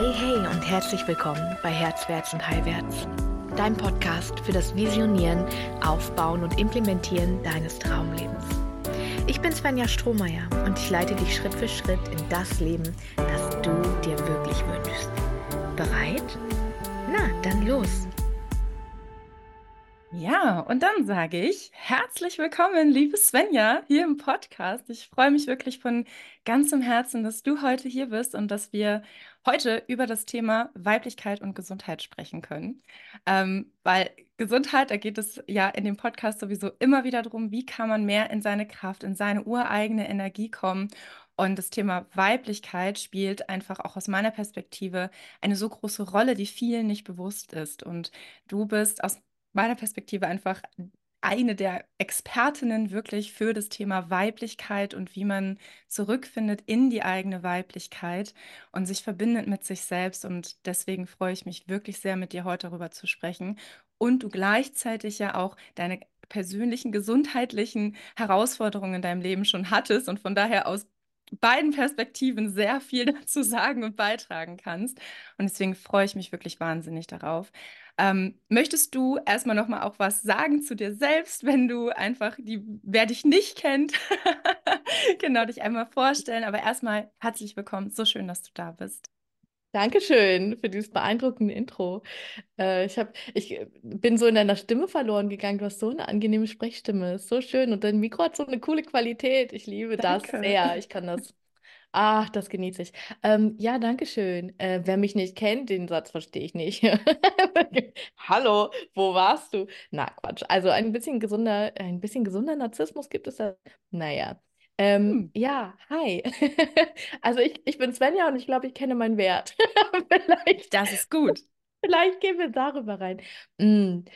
Hey, hey und herzlich willkommen bei Herzwärts und Heilwärts, dein Podcast für das Visionieren, Aufbauen und Implementieren deines Traumlebens. Ich bin Svenja Strohmeier und ich leite dich Schritt für Schritt in das Leben, das du dir wirklich wünschst. Bereit? Na, dann los! Ja, und dann sage ich herzlich willkommen, liebe Svenja, hier im Podcast. Ich freue mich wirklich von ganzem Herzen, dass du heute hier bist und dass wir heute über das Thema Weiblichkeit und Gesundheit sprechen können. Ähm, weil Gesundheit, da geht es ja in dem Podcast sowieso immer wieder darum, wie kann man mehr in seine Kraft, in seine ureigene Energie kommen. Und das Thema Weiblichkeit spielt einfach auch aus meiner Perspektive eine so große Rolle, die vielen nicht bewusst ist. Und du bist aus meiner Perspektive einfach eine der Expertinnen wirklich für das Thema Weiblichkeit und wie man zurückfindet in die eigene Weiblichkeit und sich verbindet mit sich selbst. Und deswegen freue ich mich wirklich sehr, mit dir heute darüber zu sprechen. Und du gleichzeitig ja auch deine persönlichen gesundheitlichen Herausforderungen in deinem Leben schon hattest und von daher aus beiden Perspektiven sehr viel dazu sagen und beitragen kannst. Und deswegen freue ich mich wirklich wahnsinnig darauf. Ähm, möchtest du erstmal noch mal auch was sagen zu dir selbst, wenn du einfach die, wer dich nicht kennt, genau dich einmal vorstellen. Aber erstmal herzlich willkommen. So schön, dass du da bist. Dankeschön für dieses beeindruckende Intro. Äh, ich, hab, ich äh, bin so in deiner Stimme verloren gegangen. Du hast so eine angenehme Sprechstimme. So schön. Und dein Mikro hat so eine coole Qualität. Ich liebe Danke. das sehr. Ich kann das Ach, das genieße ich. Ähm, ja, danke schön. Äh, wer mich nicht kennt, den Satz verstehe ich nicht. Hallo, wo warst du? Na, Quatsch. Also ein bisschen gesunder, ein bisschen gesunder Narzissmus gibt es da. Naja. Ähm, hm. Ja, hi. also ich, ich bin Svenja und ich glaube, ich kenne meinen Wert. vielleicht, das ist gut. Vielleicht gehen wir darüber rein. Hm.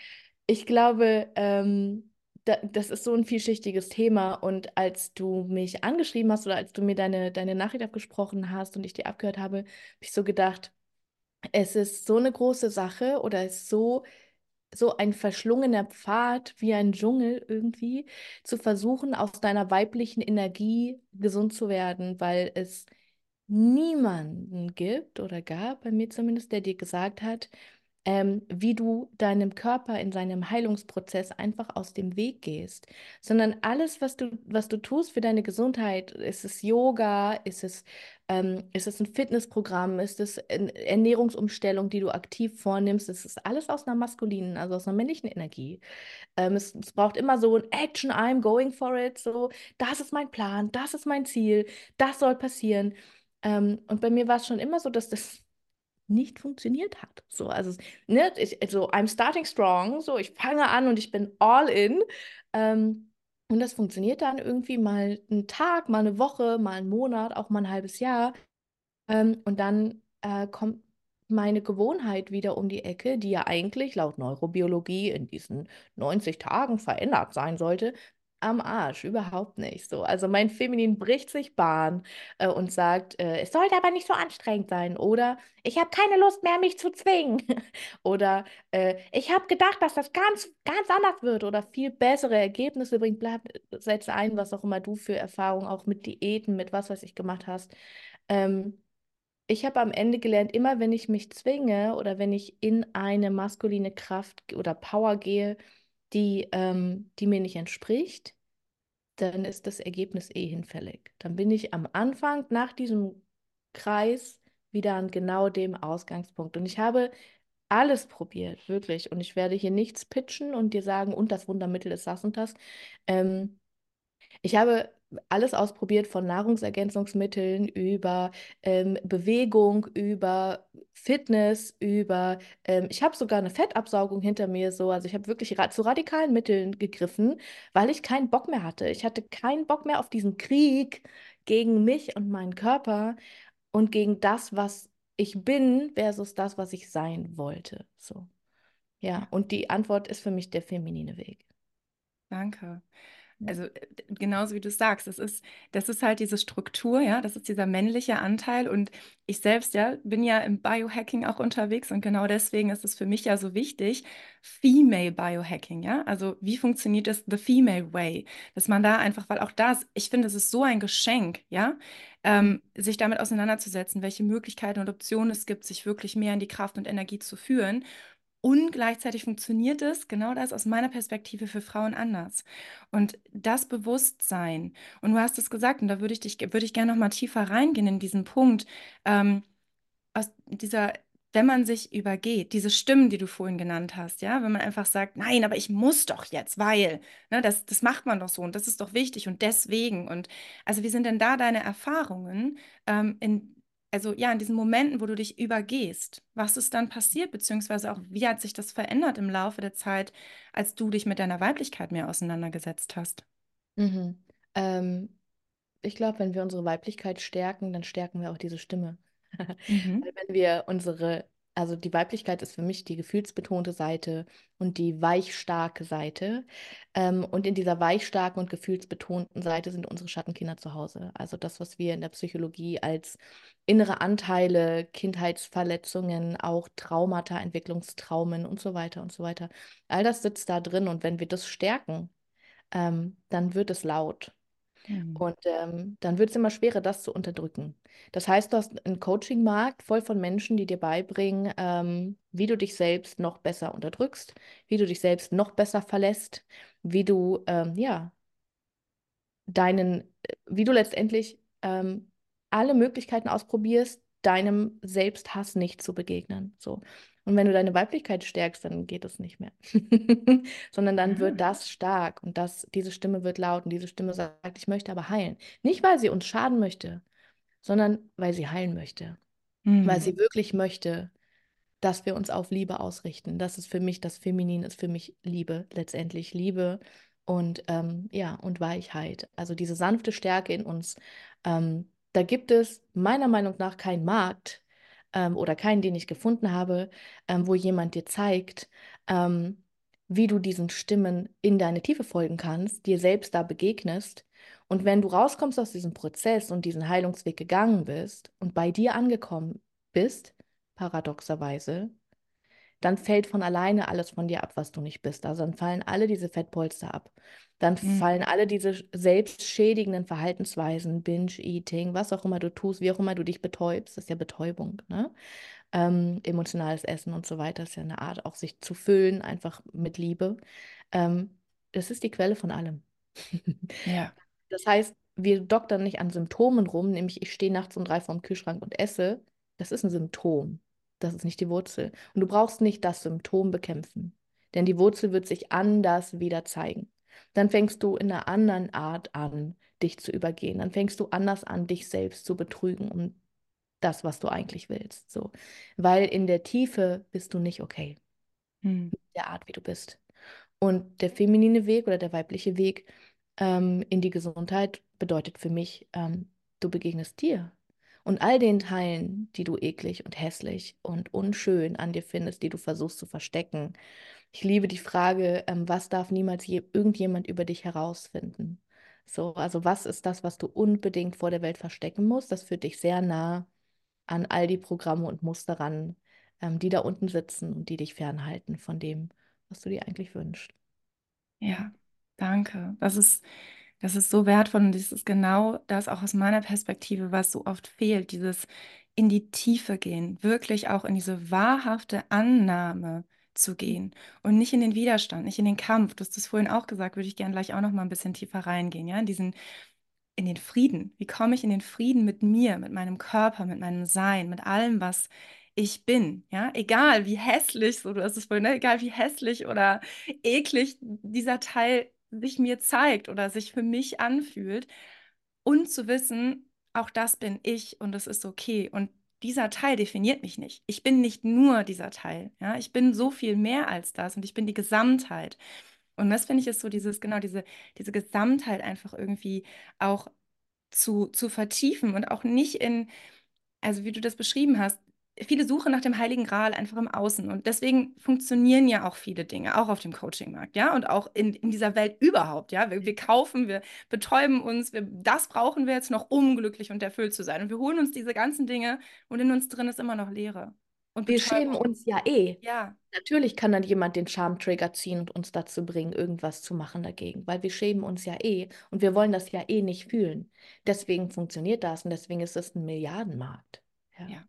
Ich glaube, ähm, da, das ist so ein vielschichtiges Thema. Und als du mich angeschrieben hast oder als du mir deine, deine Nachricht abgesprochen hast und ich dir abgehört habe, habe ich so gedacht, es ist so eine große Sache oder es ist so, so ein verschlungener Pfad wie ein Dschungel irgendwie, zu versuchen, aus deiner weiblichen Energie gesund zu werden, weil es niemanden gibt oder gab, bei mir zumindest, der dir gesagt hat, ähm, wie du deinem Körper in seinem Heilungsprozess einfach aus dem Weg gehst, sondern alles, was du, was du tust für deine Gesundheit, ist es Yoga, ist es, ähm, ist es ein Fitnessprogramm, ist es eine Ernährungsumstellung, die du aktiv vornimmst, es ist alles aus einer maskulinen, also aus einer männlichen Energie. Ähm, es, es braucht immer so ein Action, I'm going for it, so, das ist mein Plan, das ist mein Ziel, das soll passieren. Ähm, und bei mir war es schon immer so, dass das nicht funktioniert hat. So, also, ne, ich, also I'm starting strong, so, ich fange an und ich bin all in. Ähm, und das funktioniert dann irgendwie mal einen Tag, mal eine Woche, mal einen Monat, auch mal ein halbes Jahr. Ähm, und dann äh, kommt meine Gewohnheit wieder um die Ecke, die ja eigentlich laut Neurobiologie in diesen 90 Tagen verändert sein sollte, am Arsch, überhaupt nicht so. Also mein Feminin bricht sich Bahn äh, und sagt, äh, es sollte aber nicht so anstrengend sein oder ich habe keine Lust mehr, mich zu zwingen oder äh, ich habe gedacht, dass das ganz, ganz anders wird oder viel bessere Ergebnisse bringt. Bleib, setze ein, was auch immer du für Erfahrungen auch mit Diäten, mit was weiß ich gemacht hast. Ähm, ich habe am Ende gelernt, immer wenn ich mich zwinge oder wenn ich in eine maskuline Kraft oder Power gehe, die, ähm, die mir nicht entspricht, dann ist das Ergebnis eh hinfällig. Dann bin ich am Anfang nach diesem Kreis wieder an genau dem Ausgangspunkt. Und ich habe alles probiert, wirklich. Und ich werde hier nichts pitchen und dir sagen, und das Wundermittel ist das und das. Ähm, ich habe alles ausprobiert, von Nahrungsergänzungsmitteln über ähm, Bewegung, über Fitness, über, ähm, ich habe sogar eine Fettabsaugung hinter mir so, also ich habe wirklich ra zu radikalen Mitteln gegriffen, weil ich keinen Bock mehr hatte. Ich hatte keinen Bock mehr auf diesen Krieg gegen mich und meinen Körper und gegen das, was ich bin versus das, was ich sein wollte. So. Ja, und die Antwort ist für mich der feminine Weg. Danke. Also äh, genauso wie du sagst, das ist, das ist halt diese Struktur, ja, das ist dieser männliche Anteil und ich selbst, ja, bin ja im Biohacking auch unterwegs und genau deswegen ist es für mich ja so wichtig, Female Biohacking, ja, also wie funktioniert das The Female Way, dass man da einfach, weil auch das, ich finde, es ist so ein Geschenk, ja, ähm, sich damit auseinanderzusetzen, welche Möglichkeiten und Optionen es gibt, sich wirklich mehr in die Kraft und Energie zu führen und gleichzeitig funktioniert es, genau das aus meiner Perspektive, für Frauen anders. Und das Bewusstsein, und du hast es gesagt, und da würde ich dich, würde ich gerne noch mal tiefer reingehen in diesen Punkt, ähm, aus dieser wenn man sich übergeht, diese Stimmen, die du vorhin genannt hast, ja, wenn man einfach sagt, nein, aber ich muss doch jetzt, weil, ne, das, das macht man doch so und das ist doch wichtig und deswegen. Und also, wie sind denn da deine Erfahrungen ähm, in, also ja, in diesen Momenten, wo du dich übergehst, was ist dann passiert, beziehungsweise auch wie hat sich das verändert im Laufe der Zeit, als du dich mit deiner Weiblichkeit mehr auseinandergesetzt hast? Mhm. Ähm, ich glaube, wenn wir unsere Weiblichkeit stärken, dann stärken wir auch diese Stimme. Mhm. Wenn wir unsere, also die Weiblichkeit ist für mich die gefühlsbetonte Seite und die weichstarke Seite. Ähm, und in dieser weichstarken und gefühlsbetonten Seite sind unsere Schattenkinder zu Hause. Also das, was wir in der Psychologie als innere Anteile, Kindheitsverletzungen, auch Traumata, Entwicklungstraumen und so weiter und so weiter. All das sitzt da drin und wenn wir das stärken, ähm, dann wird es laut. Mhm. Und ähm, dann wird es immer schwerer, das zu unterdrücken. Das heißt, du hast einen Coaching-Markt voll von Menschen, die dir beibringen, ähm, wie du dich selbst noch besser unterdrückst, wie du dich selbst noch besser verlässt, wie du, ähm, ja, deinen, wie du letztendlich ähm, alle Möglichkeiten ausprobierst, deinem Selbsthass nicht zu begegnen. So. Und wenn du deine Weiblichkeit stärkst, dann geht es nicht mehr. Sondern dann wird Ah. das stark und das, diese Stimme wird laut und diese Stimme sagt, ich möchte aber heilen. Nicht, weil sie uns schaden möchte, sondern weil sie heilen möchte. Weil Mhm. sie wirklich möchte, dass wir uns auf Liebe ausrichten. Das ist für mich, das Feminin ist für mich Liebe, letztendlich Liebe und ähm, ja, und Weichheit. Also diese sanfte Stärke in uns. Ähm, da gibt es meiner Meinung nach keinen Markt ähm, oder keinen, den ich gefunden habe, ähm, wo jemand dir zeigt, ähm, wie du diesen Stimmen in deine Tiefe folgen kannst, dir selbst da begegnest. Und wenn du rauskommst aus diesem Prozess und diesen Heilungsweg gegangen bist und bei dir angekommen bist, paradoxerweise, dann fällt von alleine alles von dir ab, was du nicht bist. Also dann fallen alle diese Fettpolster ab. Dann Mhm. fallen alle diese selbstschädigenden Verhaltensweisen, Binge-Eating, was auch immer du tust, wie auch immer du dich betäubst, das ist ja Betäubung, ne? Ähm, emotionales Essen und so weiter, ist ja eine Art, auch sich zu füllen, einfach mit Liebe. Ähm, das ist die Quelle von allem. Ja. Das heißt, wir doktern nicht an Symptomen rum, nämlich ich stehe nachts um drei vorm Kühlschrank und esse. Das ist ein Symptom. Das ist nicht die Wurzel. Und du brauchst nicht das Symptom bekämpfen, denn die Wurzel wird sich anders wieder zeigen. Dann fängst du in einer anderen Art an, dich zu übergehen. Dann fängst du anders an, dich selbst zu betrügen um das, was du eigentlich willst. So. Weil in der Tiefe bist du nicht okay, Mhm. der Art, wie du bist. Und der feminine Weg oder der weibliche Weg ähm, in die Gesundheit bedeutet für mich, ähm, du begegnest dir. Und all den Teilen, die du eklig und hässlich und unschön an dir findest, die du versuchst zu verstecken. Ich liebe die Frage, ähm, was darf niemals je irgendjemand über dich herausfinden? So, also was ist das, was du unbedingt vor der Welt verstecken musst? Das führt dich sehr nah an all die Programme und Muster ran, ähm, die da unten sitzen und die dich fernhalten von dem, was du dir eigentlich wünschst. Ja, danke. Das ist, das ist so wertvoll und das ist genau das auch aus meiner Perspektive, was so oft fehlt, dieses in die Tiefe gehen, wirklich auch in diese wahrhafte Annahme zu gehen und nicht in den Widerstand, nicht in den Kampf. Du hast das vorhin auch gesagt, würde ich gerne gleich auch noch mal ein bisschen tiefer reingehen, ja, in diesen, in den Frieden. Wie komme ich in den Frieden mit mir, mit meinem Körper, mit meinem Sein, mit allem, was ich bin, ja, egal wie hässlich, so du hast es vorhin, ne? egal wie hässlich oder eklig dieser Teil sich mir zeigt oder sich für mich anfühlt und zu wissen, auch das bin ich und es ist okay und dieser Teil definiert mich nicht. Ich bin nicht nur dieser Teil, ja, ich bin so viel mehr als das und ich bin die Gesamtheit. Und das finde ich ist so dieses, genau, diese, diese Gesamtheit einfach irgendwie auch zu, zu vertiefen und auch nicht in, also wie du das beschrieben hast, viele suchen nach dem Heiligen Gral einfach im Außen. Und deswegen funktionieren ja auch viele Dinge, auch auf dem Coachingmarkt, ja, und auch in, in dieser Welt überhaupt, ja. Wir, wir kaufen, wir betäuben uns, wir, das brauchen wir jetzt noch, um glücklich und erfüllt zu sein. Und wir holen uns diese ganzen Dinge und in uns drin ist immer noch Leere. Und wir schämen uns ja eh. Ja. Natürlich kann dann jemand den Charmtrigger ziehen und uns dazu bringen, irgendwas zu machen dagegen, weil wir schämen uns ja eh und wir wollen das ja eh nicht fühlen. Deswegen funktioniert das und deswegen ist es ein Milliardenmarkt. Ja. ja.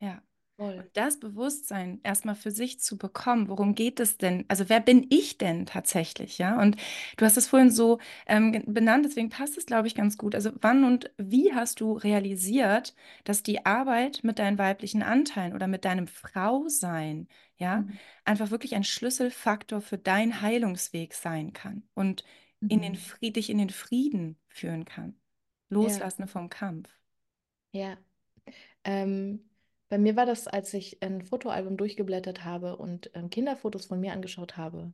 Ja. Voll. Und das Bewusstsein erstmal für sich zu bekommen, worum geht es denn? Also wer bin ich denn tatsächlich, ja? Und du hast es vorhin so ähm, benannt, deswegen passt es, glaube ich, ganz gut. Also wann und wie hast du realisiert, dass die Arbeit mit deinen weiblichen Anteilen oder mit deinem Frausein, ja, mhm. einfach wirklich ein Schlüsselfaktor für deinen Heilungsweg sein kann und mhm. in den mhm. Fried dich in den Frieden führen kann? Loslassen ja. vom Kampf. Ja. Ähm bei mir war das, als ich ein Fotoalbum durchgeblättert habe und ähm, Kinderfotos von mir angeschaut habe.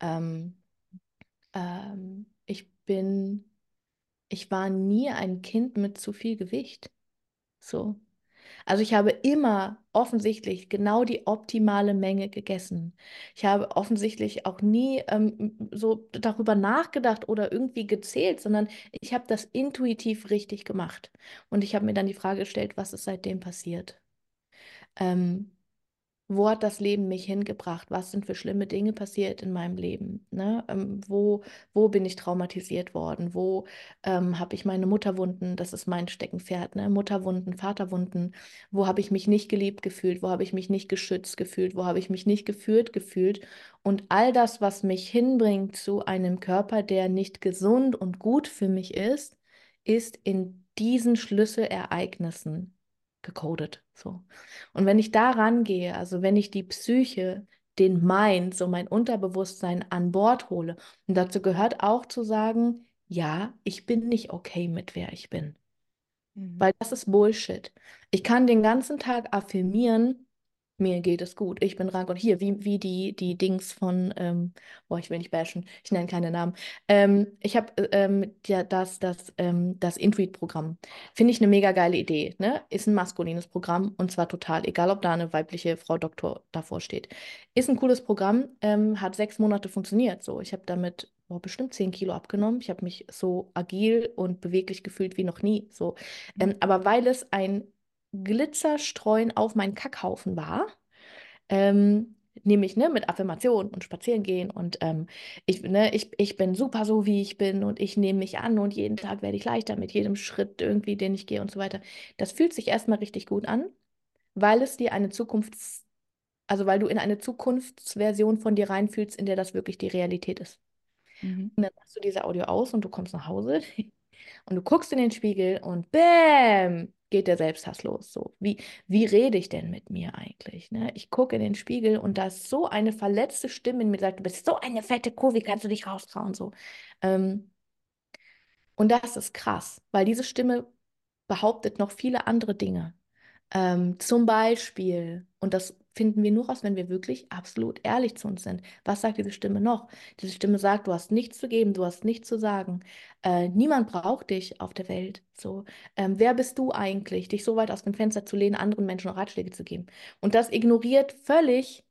Ähm, ähm, ich bin, ich war nie ein Kind mit zu viel Gewicht. So. Also ich habe immer offensichtlich genau die optimale Menge gegessen. Ich habe offensichtlich auch nie ähm, so darüber nachgedacht oder irgendwie gezählt, sondern ich habe das intuitiv richtig gemacht. Und ich habe mir dann die Frage gestellt, was ist seitdem passiert? Ähm, wo hat das Leben mich hingebracht? Was sind für schlimme Dinge passiert in meinem Leben? Ne? Ähm, wo, wo bin ich traumatisiert worden? Wo ähm, habe ich meine Mutterwunden? Das ist mein Steckenpferd. Ne? Mutterwunden, Vaterwunden. Wo habe ich mich nicht geliebt gefühlt? Wo habe ich mich nicht geschützt gefühlt? Wo habe ich mich nicht geführt gefühlt? Und all das, was mich hinbringt zu einem Körper, der nicht gesund und gut für mich ist, ist in diesen Schlüsselereignissen gecodet. So. Und wenn ich da rangehe, also wenn ich die Psyche, den Mind, so mein Unterbewusstsein an Bord hole, und dazu gehört auch zu sagen, ja, ich bin nicht okay mit wer ich bin. Mhm. Weil das ist Bullshit. Ich kann den ganzen Tag affirmieren, mir geht es gut, ich bin rank und hier, wie, wie die, die Dings von, ähm, boah, ich will nicht bashen, ich nenne keine Namen. Ähm, ich habe ähm, ja, das, das, ähm, das Intuit-Programm. Finde ich eine mega geile Idee. Ne? Ist ein maskulines Programm und zwar total, egal ob da eine weibliche Frau Doktor davor steht. Ist ein cooles Programm, ähm, hat sechs Monate funktioniert. So, ich habe damit boah, bestimmt zehn Kilo abgenommen. Ich habe mich so agil und beweglich gefühlt wie noch nie. So. Mhm. Ähm, aber weil es ein Glitzerstreuen auf meinen Kackhaufen war. Ähm, nämlich ne, mit Affirmationen und spazieren gehen und ähm, ich, ne, ich, ich bin super so, wie ich bin und ich nehme mich an und jeden Tag werde ich leichter mit jedem Schritt irgendwie, den ich gehe und so weiter. Das fühlt sich erstmal richtig gut an, weil es dir eine Zukunft, also weil du in eine Zukunftsversion von dir reinfühlst, in der das wirklich die Realität ist. Mhm. Und dann machst du diese Audio aus und du kommst nach Hause und du guckst in den Spiegel und bäm, geht der Selbsthass los. So, wie, wie rede ich denn mit mir eigentlich? Ne? Ich gucke in den Spiegel und da ist so eine verletzte Stimme in mir, sagt, du bist so eine fette Kuh, wie kannst du dich raustrauen? So. Ähm, und das ist krass, weil diese Stimme behauptet noch viele andere Dinge. Ähm, zum Beispiel, und das finden wir nur raus, wenn wir wirklich absolut ehrlich zu uns sind. Was sagt diese Stimme noch? Diese Stimme sagt, du hast nichts zu geben, du hast nichts zu sagen. Äh, niemand braucht dich auf der Welt. So, ähm, wer bist du eigentlich, dich so weit aus dem Fenster zu lehnen, anderen Menschen Ratschläge zu geben? Und das ignoriert völlig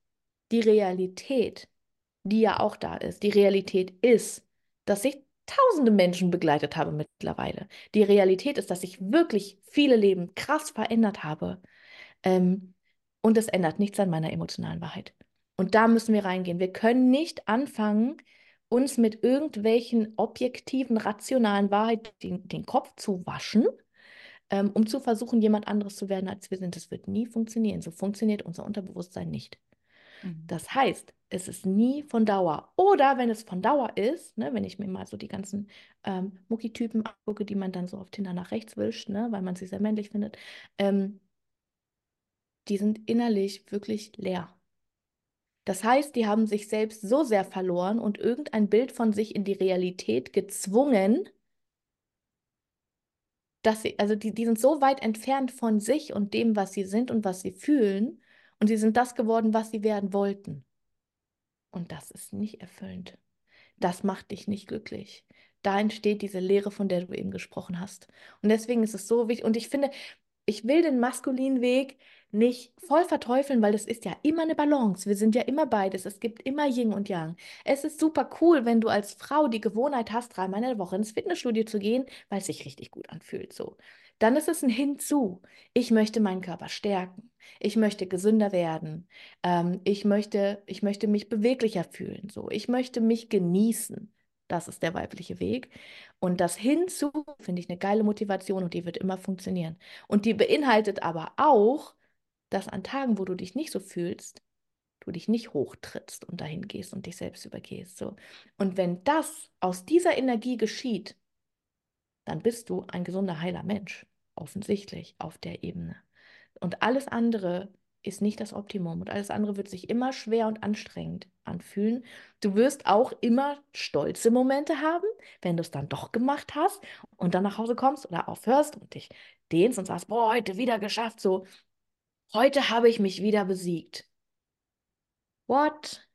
die Realität, die ja auch da ist. Die Realität ist, dass ich tausende Menschen begleitet habe mittlerweile. Die Realität ist, dass ich wirklich viele Leben krass verändert habe. Ähm, und es ändert nichts an meiner emotionalen Wahrheit. Und da müssen wir reingehen. Wir können nicht anfangen, uns mit irgendwelchen objektiven, rationalen Wahrheiten den, den Kopf zu waschen, ähm, um zu versuchen, jemand anderes zu werden, als wir sind. Das wird nie funktionieren. So funktioniert unser Unterbewusstsein nicht. Mhm. Das heißt, es ist nie von Dauer. Oder wenn es von Dauer ist, ne, wenn ich mir mal so die ganzen ähm, Muckitypen angucke, die man dann so auf Tinder nach rechts wischt, ne, weil man sie sehr männlich findet, ähm, die sind innerlich wirklich leer. Das heißt, die haben sich selbst so sehr verloren und irgendein Bild von sich in die Realität gezwungen, dass sie, also die, die sind so weit entfernt von sich und dem, was sie sind und was sie fühlen, und sie sind das geworden, was sie werden wollten. Und das ist nicht erfüllend. Das macht dich nicht glücklich. Da entsteht diese Lehre, von der du eben gesprochen hast. Und deswegen ist es so wichtig. Und ich finde, ich will den maskulinen Weg nicht voll verteufeln, weil das ist ja immer eine Balance. Wir sind ja immer beides. Es gibt immer Yin und Yang. Es ist super cool, wenn du als Frau die Gewohnheit hast, dreimal in der Woche ins Fitnessstudio zu gehen, weil es sich richtig gut anfühlt. So. Dann ist es ein Hinzu. Ich möchte meinen Körper stärken. Ich möchte gesünder werden. Ähm, ich möchte, ich möchte mich beweglicher fühlen. So. Ich möchte mich genießen. Das ist der weibliche Weg. Und das hinzu finde ich eine geile Motivation und die wird immer funktionieren. Und die beinhaltet aber auch, dass an Tagen, wo du dich nicht so fühlst, du dich nicht hochtrittst und dahin gehst und dich selbst übergehst. So. Und wenn das aus dieser Energie geschieht, dann bist du ein gesunder, heiler Mensch, offensichtlich auf der Ebene. Und alles andere ist nicht das Optimum und alles andere wird sich immer schwer und anstrengend anfühlen. Du wirst auch immer stolze Momente haben, wenn du es dann doch gemacht hast und dann nach Hause kommst oder aufhörst und dich dehnst und sagst, boah, heute wieder geschafft, so, heute habe ich mich wieder besiegt. What?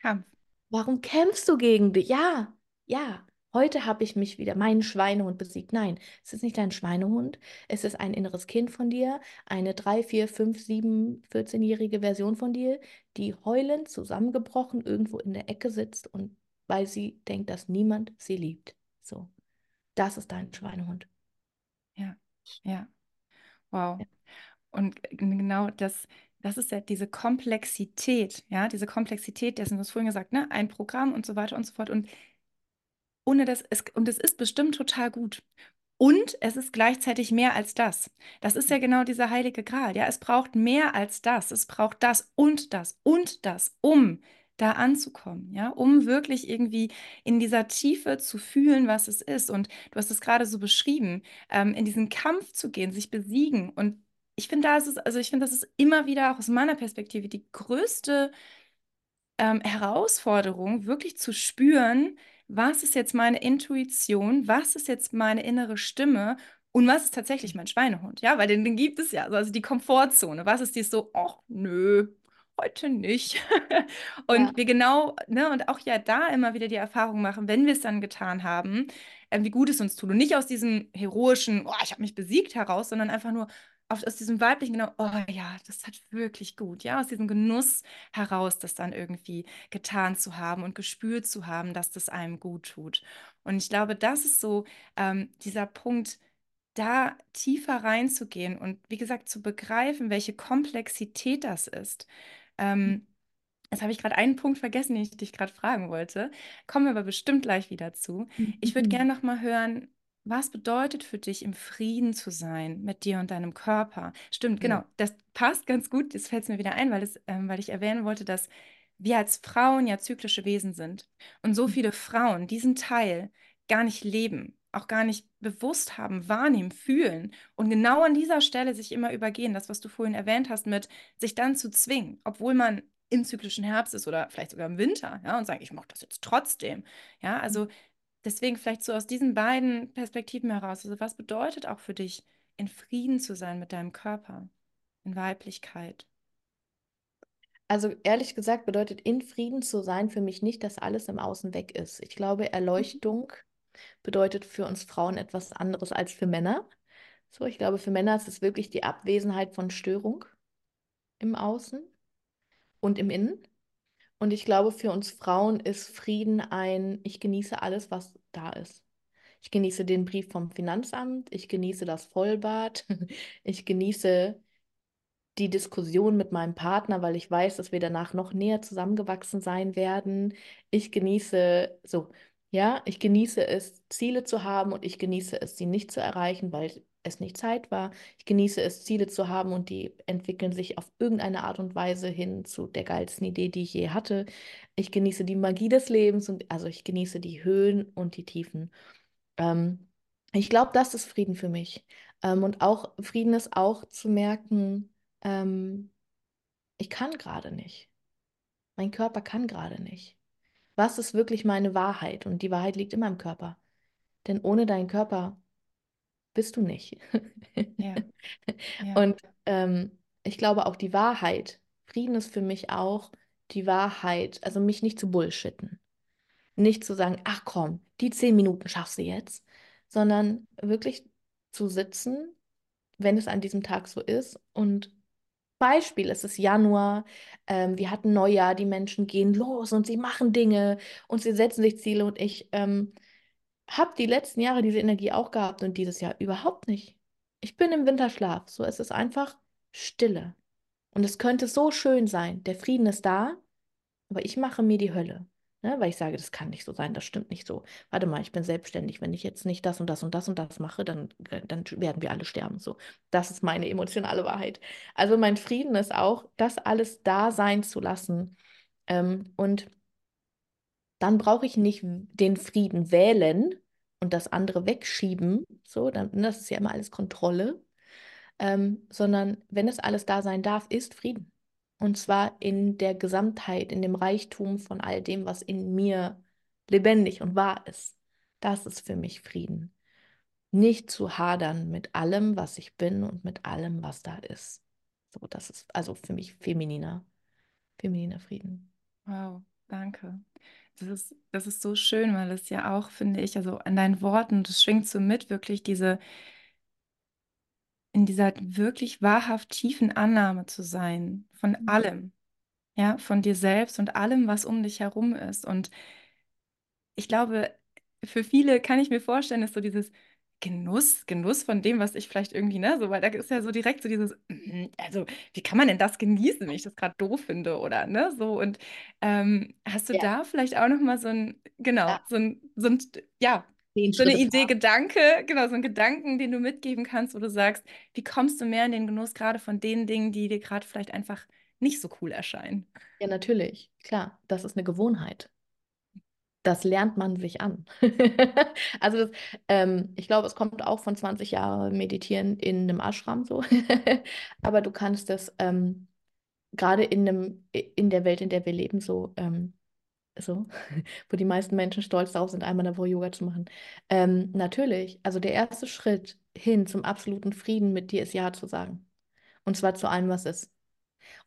Kampf. Warum kämpfst du gegen dich? Ja, ja. Heute habe ich mich wieder, meinen Schweinehund besiegt. Nein, es ist nicht dein Schweinehund. Es ist ein inneres Kind von dir, eine 3, 4, 5, 7, 14-jährige Version von dir, die heulend, zusammengebrochen irgendwo in der Ecke sitzt und weil sie denkt, dass niemand sie liebt. So, das ist dein Schweinehund. Ja, ja. Wow. Ja. Und genau das, das ist ja diese Komplexität, ja, diese Komplexität dessen, du hast vorhin gesagt, ne, ein Programm und so weiter und so fort. Und ohne das, es, und es ist bestimmt total gut. Und es ist gleichzeitig mehr als das. Das ist ja genau dieser heilige Gral. Ja, es braucht mehr als das. Es braucht das und das und das, um da anzukommen, ja, um wirklich irgendwie in dieser Tiefe zu fühlen, was es ist. Und du hast es gerade so beschrieben, ähm, in diesen Kampf zu gehen, sich besiegen. Und ich finde, da ist es, also ich finde, das ist immer wieder auch aus meiner Perspektive die größte ähm, Herausforderung, wirklich zu spüren, was ist jetzt meine Intuition, was ist jetzt meine innere Stimme und was ist tatsächlich mein Schweinehund? Ja, weil den, den gibt es ja. Also die Komfortzone. Was ist die so, ach nö, heute nicht. und ja. wir genau, ne, und auch ja da immer wieder die Erfahrung machen, wenn wir es dann getan haben, äh, wie gut es uns tut. Und nicht aus diesem heroischen, oh, ich habe mich besiegt heraus, sondern einfach nur, aus diesem weiblichen, genau, oh ja, das hat wirklich gut, ja, aus diesem Genuss heraus, das dann irgendwie getan zu haben und gespürt zu haben, dass das einem gut tut. Und ich glaube, das ist so ähm, dieser Punkt, da tiefer reinzugehen und wie gesagt zu begreifen, welche Komplexität das ist. Ähm, Jetzt habe ich gerade einen Punkt vergessen, den ich dich gerade fragen wollte. Kommen wir aber bestimmt gleich wieder zu. Ich würde mhm. gerne noch mal hören, was bedeutet für dich, im Frieden zu sein mit dir und deinem Körper? Stimmt, genau. Ja. Das passt ganz gut. Das fällt mir wieder ein, weil, es, ähm, weil ich erwähnen wollte, dass wir als Frauen ja zyklische Wesen sind. Und so mhm. viele Frauen diesen Teil gar nicht leben, auch gar nicht bewusst haben, wahrnehmen, fühlen und genau an dieser Stelle sich immer übergehen. Das, was du vorhin erwähnt hast, mit sich dann zu zwingen, obwohl man im zyklischen Herbst ist oder vielleicht sogar im Winter, ja, und sagen, ich mache das jetzt trotzdem. Ja, also mhm deswegen vielleicht so aus diesen beiden Perspektiven heraus. Also was bedeutet auch für dich, in Frieden zu sein mit deinem Körper, in Weiblichkeit? Also ehrlich gesagt bedeutet in Frieden zu sein für mich nicht, dass alles im Außen weg ist. Ich glaube, Erleuchtung bedeutet für uns Frauen etwas anderes als für Männer. So, ich glaube, für Männer ist es wirklich die Abwesenheit von Störung im Außen und im Innen. Und ich glaube, für uns Frauen ist Frieden ein, ich genieße alles, was da ist. Ich genieße den Brief vom Finanzamt, ich genieße das Vollbad, ich genieße die Diskussion mit meinem Partner, weil ich weiß, dass wir danach noch näher zusammengewachsen sein werden. Ich genieße so, ja, ich genieße es, Ziele zu haben und ich genieße es, sie nicht zu erreichen, weil es nicht Zeit war. Ich genieße es, Ziele zu haben und die entwickeln sich auf irgendeine Art und Weise hin zu der geilsten Idee, die ich je hatte. Ich genieße die Magie des Lebens und also ich genieße die Höhen und die Tiefen. Ähm, ich glaube, das ist Frieden für mich. Ähm, und auch Frieden ist auch zu merken, ähm, ich kann gerade nicht. Mein Körper kann gerade nicht. Was ist wirklich meine Wahrheit? Und die Wahrheit liegt immer im Körper. Denn ohne deinen Körper bist du nicht. Ja. Ja. Und ähm, ich glaube auch die Wahrheit, Frieden ist für mich auch die Wahrheit, also mich nicht zu bullshitten. Nicht zu sagen, ach komm, die zehn Minuten schaffst du jetzt, sondern wirklich zu sitzen, wenn es an diesem Tag so ist und Beispiel, es ist Januar, ähm, wir hatten Neujahr, die Menschen gehen los und sie machen Dinge und sie setzen sich Ziele und ich ähm, habe die letzten Jahre diese Energie auch gehabt und dieses Jahr überhaupt nicht. Ich bin im Winterschlaf, so es ist einfach Stille. Und es könnte so schön sein, der Frieden ist da, aber ich mache mir die Hölle. Ne? Weil ich sage, das kann nicht so sein, das stimmt nicht so. Warte mal, ich bin selbstständig. Wenn ich jetzt nicht das und das und das und das mache, dann, äh, dann werden wir alle sterben. So, das ist meine emotionale Wahrheit. Also mein Frieden ist auch, das alles da sein zu lassen. Ähm, und dann brauche ich nicht den Frieden wählen und das andere wegschieben. So, dann, das ist ja immer alles Kontrolle. Ähm, sondern wenn es alles da sein darf, ist Frieden. Und zwar in der Gesamtheit, in dem Reichtum von all dem, was in mir lebendig und wahr ist. Das ist für mich Frieden. Nicht zu hadern mit allem, was ich bin und mit allem, was da ist. So, das ist also für mich femininer, femininer Frieden. Wow, danke. Das ist, das ist so schön, weil es ja auch, finde ich, also an deinen Worten, das schwingt so mit, wirklich diese, in dieser wirklich wahrhaft tiefen Annahme zu sein von mhm. allem, ja, von dir selbst und allem, was um dich herum ist. Und ich glaube, für viele kann ich mir vorstellen, ist so dieses Genuss, Genuss von dem, was ich vielleicht irgendwie, ne, so, weil da ist ja so direkt so dieses, mm, also wie kann man denn das genießen, wenn ich das gerade doof finde oder, ne, so und ähm, hast du ja. da vielleicht auch nochmal so ein, genau, ja. so ein, so ein, ja, so eine Idee, Gedanke, genau, so ein Gedanken, den du mitgeben kannst, wo du sagst, wie kommst du mehr in den Genuss gerade von den Dingen, die dir gerade vielleicht einfach nicht so cool erscheinen? Ja, natürlich, klar, das ist eine Gewohnheit. Das lernt man sich an. also das, ähm, ich glaube, es kommt auch von 20 Jahren Meditieren in einem Ashram so. Aber du kannst das ähm, gerade in, in der Welt, in der wir leben, so ähm, so, wo die meisten Menschen stolz darauf sind, einmal in der Woche Yoga zu machen. Ähm, natürlich, also der erste Schritt hin zum absoluten Frieden mit dir ist Ja zu sagen. Und zwar zu allem, was ist.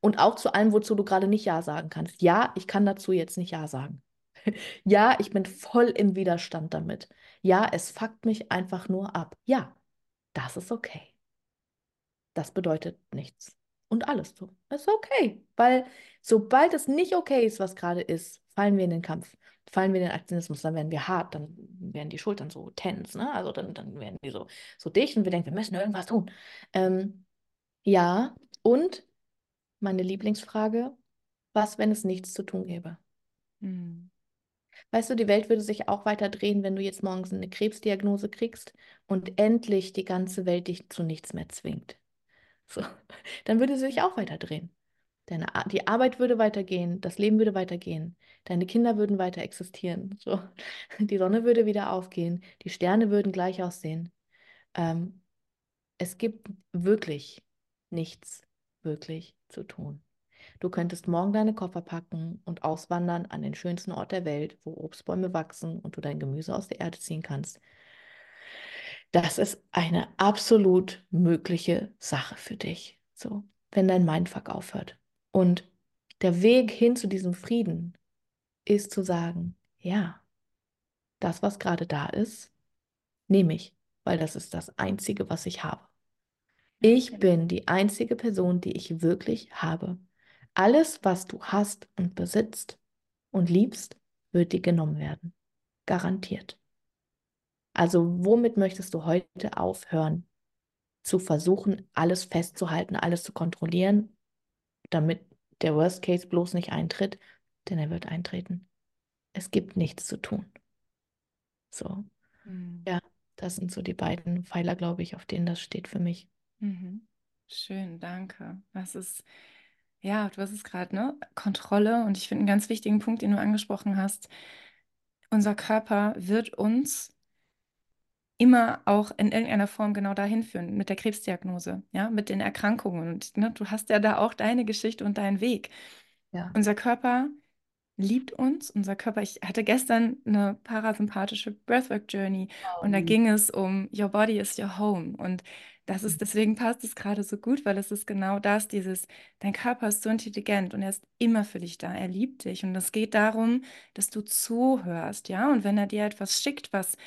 Und auch zu allem, wozu du gerade nicht Ja sagen kannst. Ja, ich kann dazu jetzt nicht Ja sagen. ja, ich bin voll im Widerstand damit. Ja, es fuckt mich einfach nur ab. Ja, das ist okay. Das bedeutet nichts. Und alles so. Ist okay. Weil sobald es nicht okay ist, was gerade ist, fallen wir in den Kampf, fallen wir in den Aktionismus, dann werden wir hart, dann werden die Schultern so tense, ne? Also dann, dann werden die so, so dicht und wir denken, wir müssen irgendwas tun. Ähm, ja, und meine Lieblingsfrage, was, wenn es nichts zu tun gäbe? Hm. Weißt du, die Welt würde sich auch weiter drehen, wenn du jetzt morgens eine Krebsdiagnose kriegst und endlich die ganze Welt dich zu nichts mehr zwingt. So, dann würde sie sich auch weiter drehen. Deine, die Arbeit würde weitergehen, das Leben würde weitergehen, deine Kinder würden weiter existieren. So. Die Sonne würde wieder aufgehen, die Sterne würden gleich aussehen. Ähm, es gibt wirklich nichts wirklich zu tun. Du könntest morgen deine Koffer packen und auswandern an den schönsten Ort der Welt, wo Obstbäume wachsen und du dein Gemüse aus der Erde ziehen kannst. Das ist eine absolut mögliche Sache für dich. So, wenn dein Mindfuck aufhört. Und der Weg hin zu diesem Frieden ist zu sagen, ja, das, was gerade da ist, nehme ich, weil das ist das Einzige, was ich habe. Ich bin die einzige Person, die ich wirklich habe. Alles, was du hast und besitzt und liebst, wird dir genommen werden. Garantiert. Also womit möchtest du heute aufhören, zu versuchen, alles festzuhalten, alles zu kontrollieren damit der Worst Case bloß nicht eintritt, denn er wird eintreten. Es gibt nichts zu tun. So. Mhm. Ja, das sind so die beiden Pfeiler, glaube ich, auf denen das steht für mich. Mhm. Schön, danke. Das ist, ja, du hast es gerade, ne? Kontrolle. Und ich finde einen ganz wichtigen Punkt, den du angesprochen hast. Unser Körper wird uns immer auch in irgendeiner Form genau dahin führen, mit der Krebsdiagnose, ja, mit den Erkrankungen. Und ne, du hast ja da auch deine Geschichte und deinen Weg. Ja. Unser Körper liebt uns. Unser Körper, ich hatte gestern eine parasympathische Breathwork Journey oh, und da ging es um Your Body is your home. Und das ist, mhm. deswegen passt es gerade so gut, weil es ist genau das, dieses, dein Körper ist so intelligent und er ist immer für dich da, er liebt dich. Und es geht darum, dass du zuhörst, ja. Und wenn er dir etwas schickt, was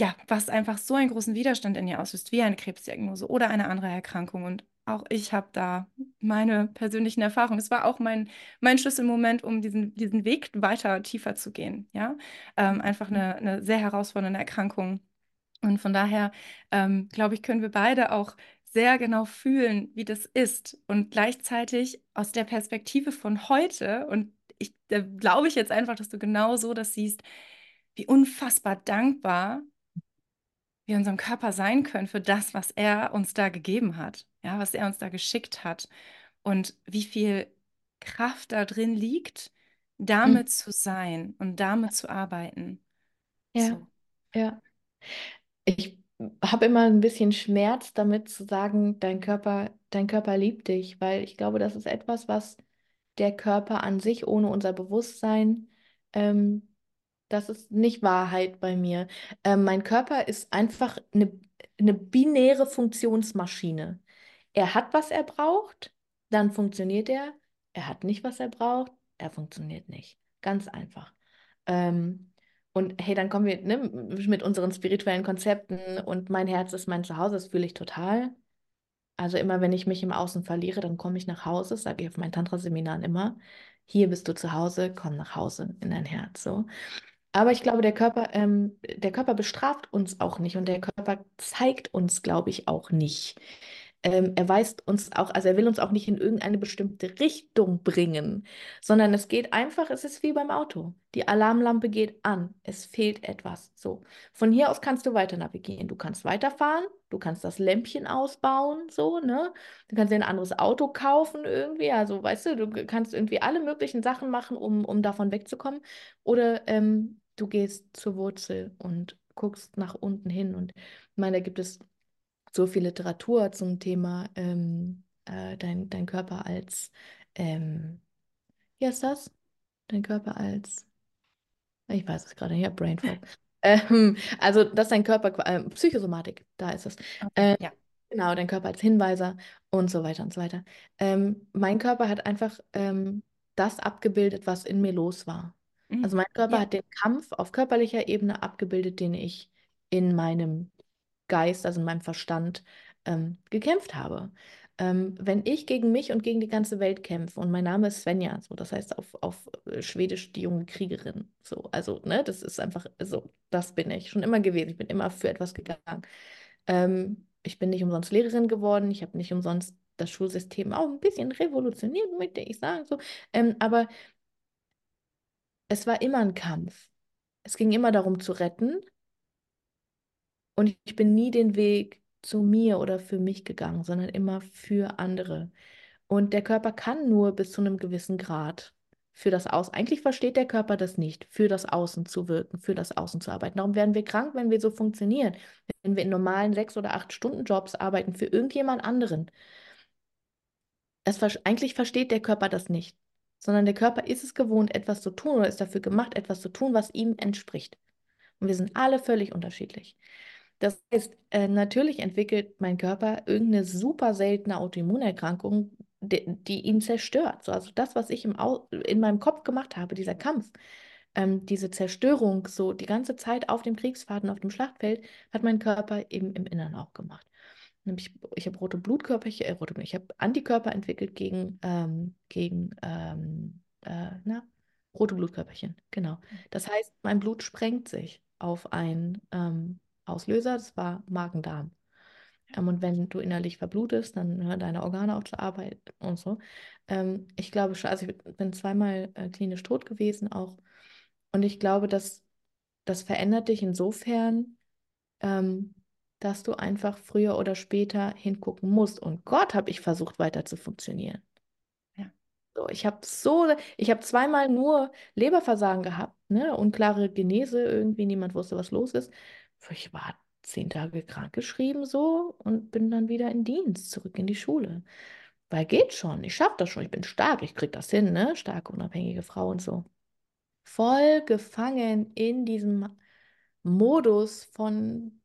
ja, was einfach so einen großen Widerstand in ihr auslöst, wie eine Krebsdiagnose oder eine andere Erkrankung. Und auch ich habe da meine persönlichen Erfahrungen. Es war auch mein, mein Schlüsselmoment, um diesen, diesen Weg weiter tiefer zu gehen. Ja, ähm, einfach eine, eine sehr herausfordernde Erkrankung. Und von daher, ähm, glaube ich, können wir beide auch sehr genau fühlen, wie das ist und gleichzeitig aus der Perspektive von heute und ich glaube ich jetzt einfach, dass du genau so das siehst, wie unfassbar dankbar wir unserem Körper sein können für das, was er uns da gegeben hat, ja, was er uns da geschickt hat und wie viel Kraft da drin liegt, damit mhm. zu sein und damit zu arbeiten. Ja, so. ja. Ich habe immer ein bisschen Schmerz damit zu sagen, dein Körper, dein Körper liebt dich, weil ich glaube, das ist etwas, was der Körper an sich ohne unser Bewusstsein, ähm, das ist nicht Wahrheit bei mir. Ähm, mein Körper ist einfach eine, eine binäre Funktionsmaschine. Er hat, was er braucht, dann funktioniert er. Er hat nicht, was er braucht, er funktioniert nicht. Ganz einfach. Ähm, und hey, dann kommen wir ne, mit unseren spirituellen Konzepten und mein Herz ist mein Zuhause, das fühle ich total. Also immer, wenn ich mich im Außen verliere, dann komme ich nach Hause, sage ich auf meinen Tantra-Seminaren immer, hier bist du zu Hause, komm nach Hause in dein Herz. So. Aber ich glaube, der Körper, ähm, der Körper bestraft uns auch nicht und der Körper zeigt uns, glaube ich, auch nicht, ähm, er weist uns auch, also er will uns auch nicht in irgendeine bestimmte Richtung bringen, sondern es geht einfach, es ist wie beim Auto. Die Alarmlampe geht an, es fehlt etwas. So, von hier aus kannst du weiter navigieren. Du kannst weiterfahren, du kannst das Lämpchen ausbauen, so, ne? Du kannst dir ein anderes Auto kaufen irgendwie, also weißt du, du kannst irgendwie alle möglichen Sachen machen, um, um davon wegzukommen. Oder ähm, du gehst zur Wurzel und guckst nach unten hin. Und ich meine, da gibt es so viel Literatur zum Thema ähm, äh, dein, dein Körper als, ähm, wie heißt das? Dein Körper als, ich weiß es gerade, ja, Brain Fog. ähm, also, dass dein Körper, äh, Psychosomatik, da ist es. Okay, äh, ja. Genau, dein Körper als Hinweiser und so weiter und so weiter. Ähm, mein Körper hat einfach ähm, das abgebildet, was in mir los war. Mhm. Also mein Körper ja. hat den Kampf auf körperlicher Ebene abgebildet, den ich in meinem Geist, also in meinem Verstand, ähm, gekämpft habe. Ähm, wenn ich gegen mich und gegen die ganze Welt kämpfe und mein Name ist Svenja, so das heißt auf, auf äh, Schwedisch die junge Kriegerin, so also ne, das ist einfach so, das bin ich schon immer gewesen. Ich bin immer für etwas gegangen. Ähm, ich bin nicht umsonst Lehrerin geworden. Ich habe nicht umsonst das Schulsystem auch ein bisschen revolutioniert, möchte ich sagen so. Ähm, aber es war immer ein Kampf. Es ging immer darum zu retten und ich bin nie den Weg zu mir oder für mich gegangen, sondern immer für andere. Und der Körper kann nur bis zu einem gewissen Grad für das Außen. Eigentlich versteht der Körper das nicht, für das Außen zu wirken, für das Außen zu arbeiten. Darum werden wir krank, wenn wir so funktionieren. Wenn wir in normalen sechs oder acht Stunden Jobs arbeiten für irgendjemand anderen. Das, eigentlich versteht der Körper das nicht, sondern der Körper ist es gewohnt, etwas zu tun oder ist dafür gemacht, etwas zu tun, was ihm entspricht. Und wir sind alle völlig unterschiedlich. Das heißt, äh, natürlich entwickelt mein Körper irgendeine super seltene Autoimmunerkrankung, die, die ihn zerstört. So, also das, was ich im Au in meinem Kopf gemacht habe, dieser Kampf, ähm, diese Zerstörung, so die ganze Zeit auf dem Kriegsfaden, auf dem Schlachtfeld, hat mein Körper eben im Inneren auch gemacht. Nämlich, ich habe rote Blutkörperchen, äh, rote, ich habe Antikörper entwickelt gegen, ähm, gegen ähm, äh, na, rote Blutkörperchen, genau. Mhm. Das heißt, mein Blut sprengt sich auf ein ähm, Auslöser, das war Magen-Darm. Ähm, und wenn du innerlich verblutest, dann hören deine Organe auch zur Arbeit und so. Ähm, ich glaube schon, also ich bin zweimal äh, klinisch tot gewesen auch. Und ich glaube, dass das verändert dich insofern, ähm, dass du einfach früher oder später hingucken musst. Und Gott, habe ich versucht, weiter zu funktionieren. Ja. So, ich habe so, ich habe zweimal nur Leberversagen gehabt, ne? Unklare Genese, irgendwie niemand wusste, was los ist ich war zehn Tage krankgeschrieben so und bin dann wieder in Dienst, zurück in die Schule. Weil geht schon, ich schaffe das schon, ich bin stark, ich kriege das hin, ne? Starke, unabhängige Frau und so. Voll gefangen in diesem Modus von,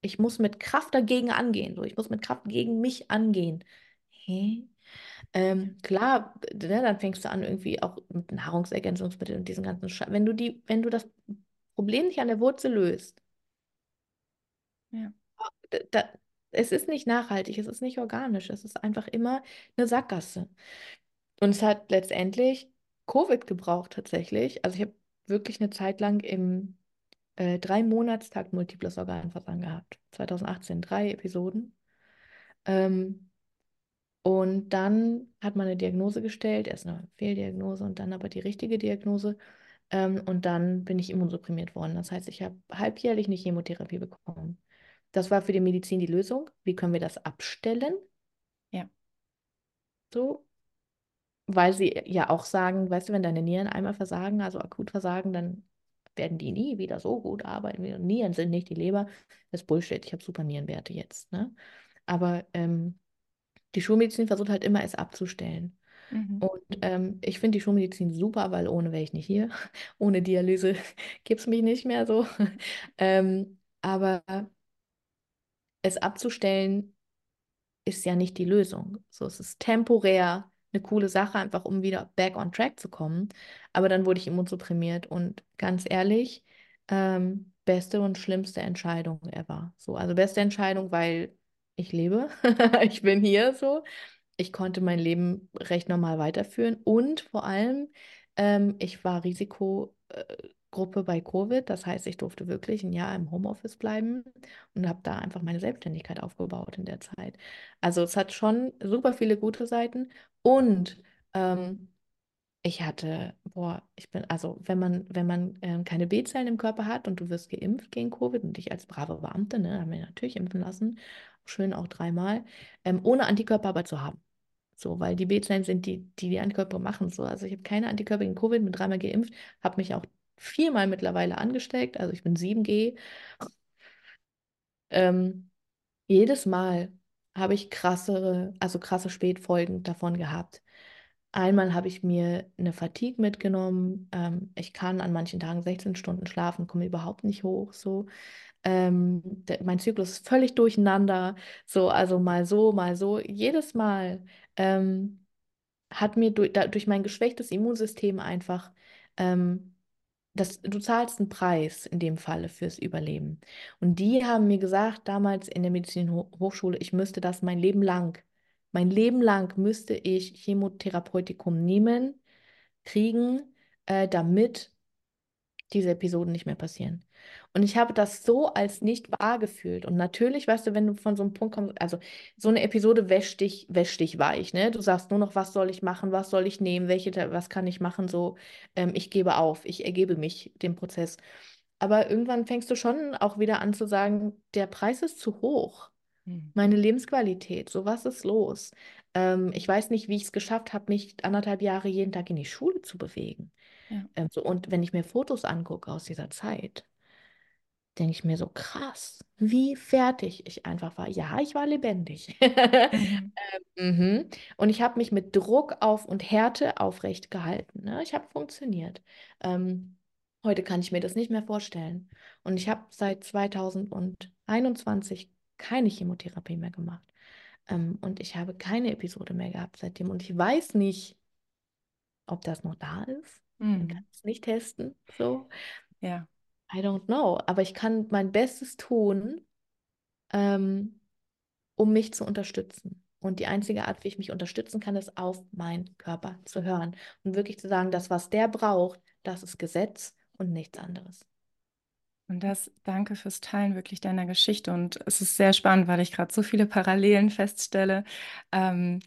ich muss mit Kraft dagegen angehen, so, ich muss mit Kraft gegen mich angehen. Hä? Ähm, klar, ne, dann fängst du an irgendwie auch mit Nahrungsergänzungsmitteln und diesen ganzen Sch Wenn du die, wenn du das Problem nicht an der Wurzel löst, Ja. Da, es ist nicht nachhaltig, es ist nicht organisch, es ist einfach immer eine Sackgasse. Und es hat letztendlich Covid gebraucht tatsächlich. Also ich habe wirklich eine Zeit lang im äh, drei Monatstag multiples Organversagen gehabt. 2018 drei Episoden. Ähm, und dann hat man eine Diagnose gestellt, erst eine Fehldiagnose und dann aber die richtige Diagnose. Ähm, und dann bin ich immunsupprimiert worden. Das heißt, ich habe halbjährlich eine Chemotherapie bekommen. Das war für die Medizin die Lösung. Wie können wir das abstellen? Ja. So, weil sie ja auch sagen, weißt du, wenn deine Nieren einmal versagen, also akut versagen, dann werden die nie wieder so gut arbeiten. Nieren sind nicht die Leber. Das ist Bullshit. Ich habe super Nierenwerte jetzt. Ne? Aber ähm, die Schulmedizin versucht halt immer, es abzustellen. Mhm. Und ähm, ich finde die Schulmedizin super, weil ohne wäre ich nicht hier. Ohne Dialyse gibt es mich nicht mehr so. ähm, aber es abzustellen ist ja nicht die Lösung. So, es ist temporär eine coole Sache, einfach um wieder back on track zu kommen. Aber dann wurde ich immunsupprimiert und ganz ehrlich, ähm, beste und schlimmste Entscheidung ever. So, also beste Entscheidung, weil ich lebe, ich bin hier so. Ich konnte mein Leben recht normal weiterführen und vor allem, ähm, ich war Risikogruppe bei Covid. Das heißt, ich durfte wirklich ein Jahr im Homeoffice bleiben und habe da einfach meine Selbstständigkeit aufgebaut in der Zeit. Also es hat schon super viele gute Seiten und ähm, ich hatte, boah, ich bin, also wenn man, wenn man ähm, keine B-Zellen im Körper hat und du wirst geimpft gegen Covid und ich als brave Beamte, ne, haben wir natürlich impfen lassen, schön auch dreimal, ähm, ohne Antikörper aber zu haben. So, weil die B-Zellen sind die, die die Antikörper machen. So, also ich habe keine Antikörper gegen Covid, bin dreimal geimpft, habe mich auch viermal mittlerweile angesteckt, also ich bin 7G. Ähm, jedes Mal habe ich krassere, also krasse Spätfolgen davon gehabt. Einmal habe ich mir eine Fatigue mitgenommen. Ähm, ich kann an manchen Tagen 16 Stunden schlafen, komme überhaupt nicht hoch. So. Ähm, der, mein Zyklus ist völlig durcheinander. So, also mal so, mal so. Jedes Mal ähm, hat mir durch, da, durch mein geschwächtes Immunsystem einfach ähm, das, du zahlst einen Preis in dem Falle fürs Überleben. Und die haben mir gesagt, damals in der Medizinhochschule, ich müsste das mein Leben lang, mein Leben lang müsste ich Chemotherapeutikum nehmen, kriegen, äh, damit diese Episoden nicht mehr passieren. Und ich habe das so als nicht wahr gefühlt. Und natürlich, weißt du, wenn du von so einem Punkt kommst, also so eine Episode wäscht dich, wäscht dich weich, ne? Du sagst nur noch, was soll ich machen, was soll ich nehmen, welche, was kann ich machen, so, ähm, ich gebe auf, ich ergebe mich dem Prozess. Aber irgendwann fängst du schon auch wieder an zu sagen, der Preis ist zu hoch. Mhm. Meine Lebensqualität, so was ist los? Ähm, ich weiß nicht, wie ich es geschafft habe, mich anderthalb Jahre jeden Tag in die Schule zu bewegen. Ja. Ähm, so, und wenn ich mir Fotos angucke aus dieser Zeit, denke ich mir so krass, wie fertig ich einfach war. Ja, ich war lebendig. Mhm. ähm, mhm. Und ich habe mich mit Druck auf und Härte aufrecht gehalten. Ne? Ich habe funktioniert. Ähm, heute kann ich mir das nicht mehr vorstellen. Und ich habe seit 2021 keine Chemotherapie mehr gemacht. Ähm, und ich habe keine Episode mehr gehabt seitdem. Und ich weiß nicht, ob das noch da ist. Man Mhm. kann es nicht testen. So. Ja. I don't know. Aber ich kann mein Bestes tun, ähm, um mich zu unterstützen. Und die einzige Art, wie ich mich unterstützen kann, ist auf meinen Körper zu hören und wirklich zu sagen, das, was der braucht, das ist Gesetz und nichts anderes. Und das, danke fürs Teilen wirklich deiner Geschichte. Und es ist sehr spannend, weil ich gerade so viele Parallelen feststelle. Ähm,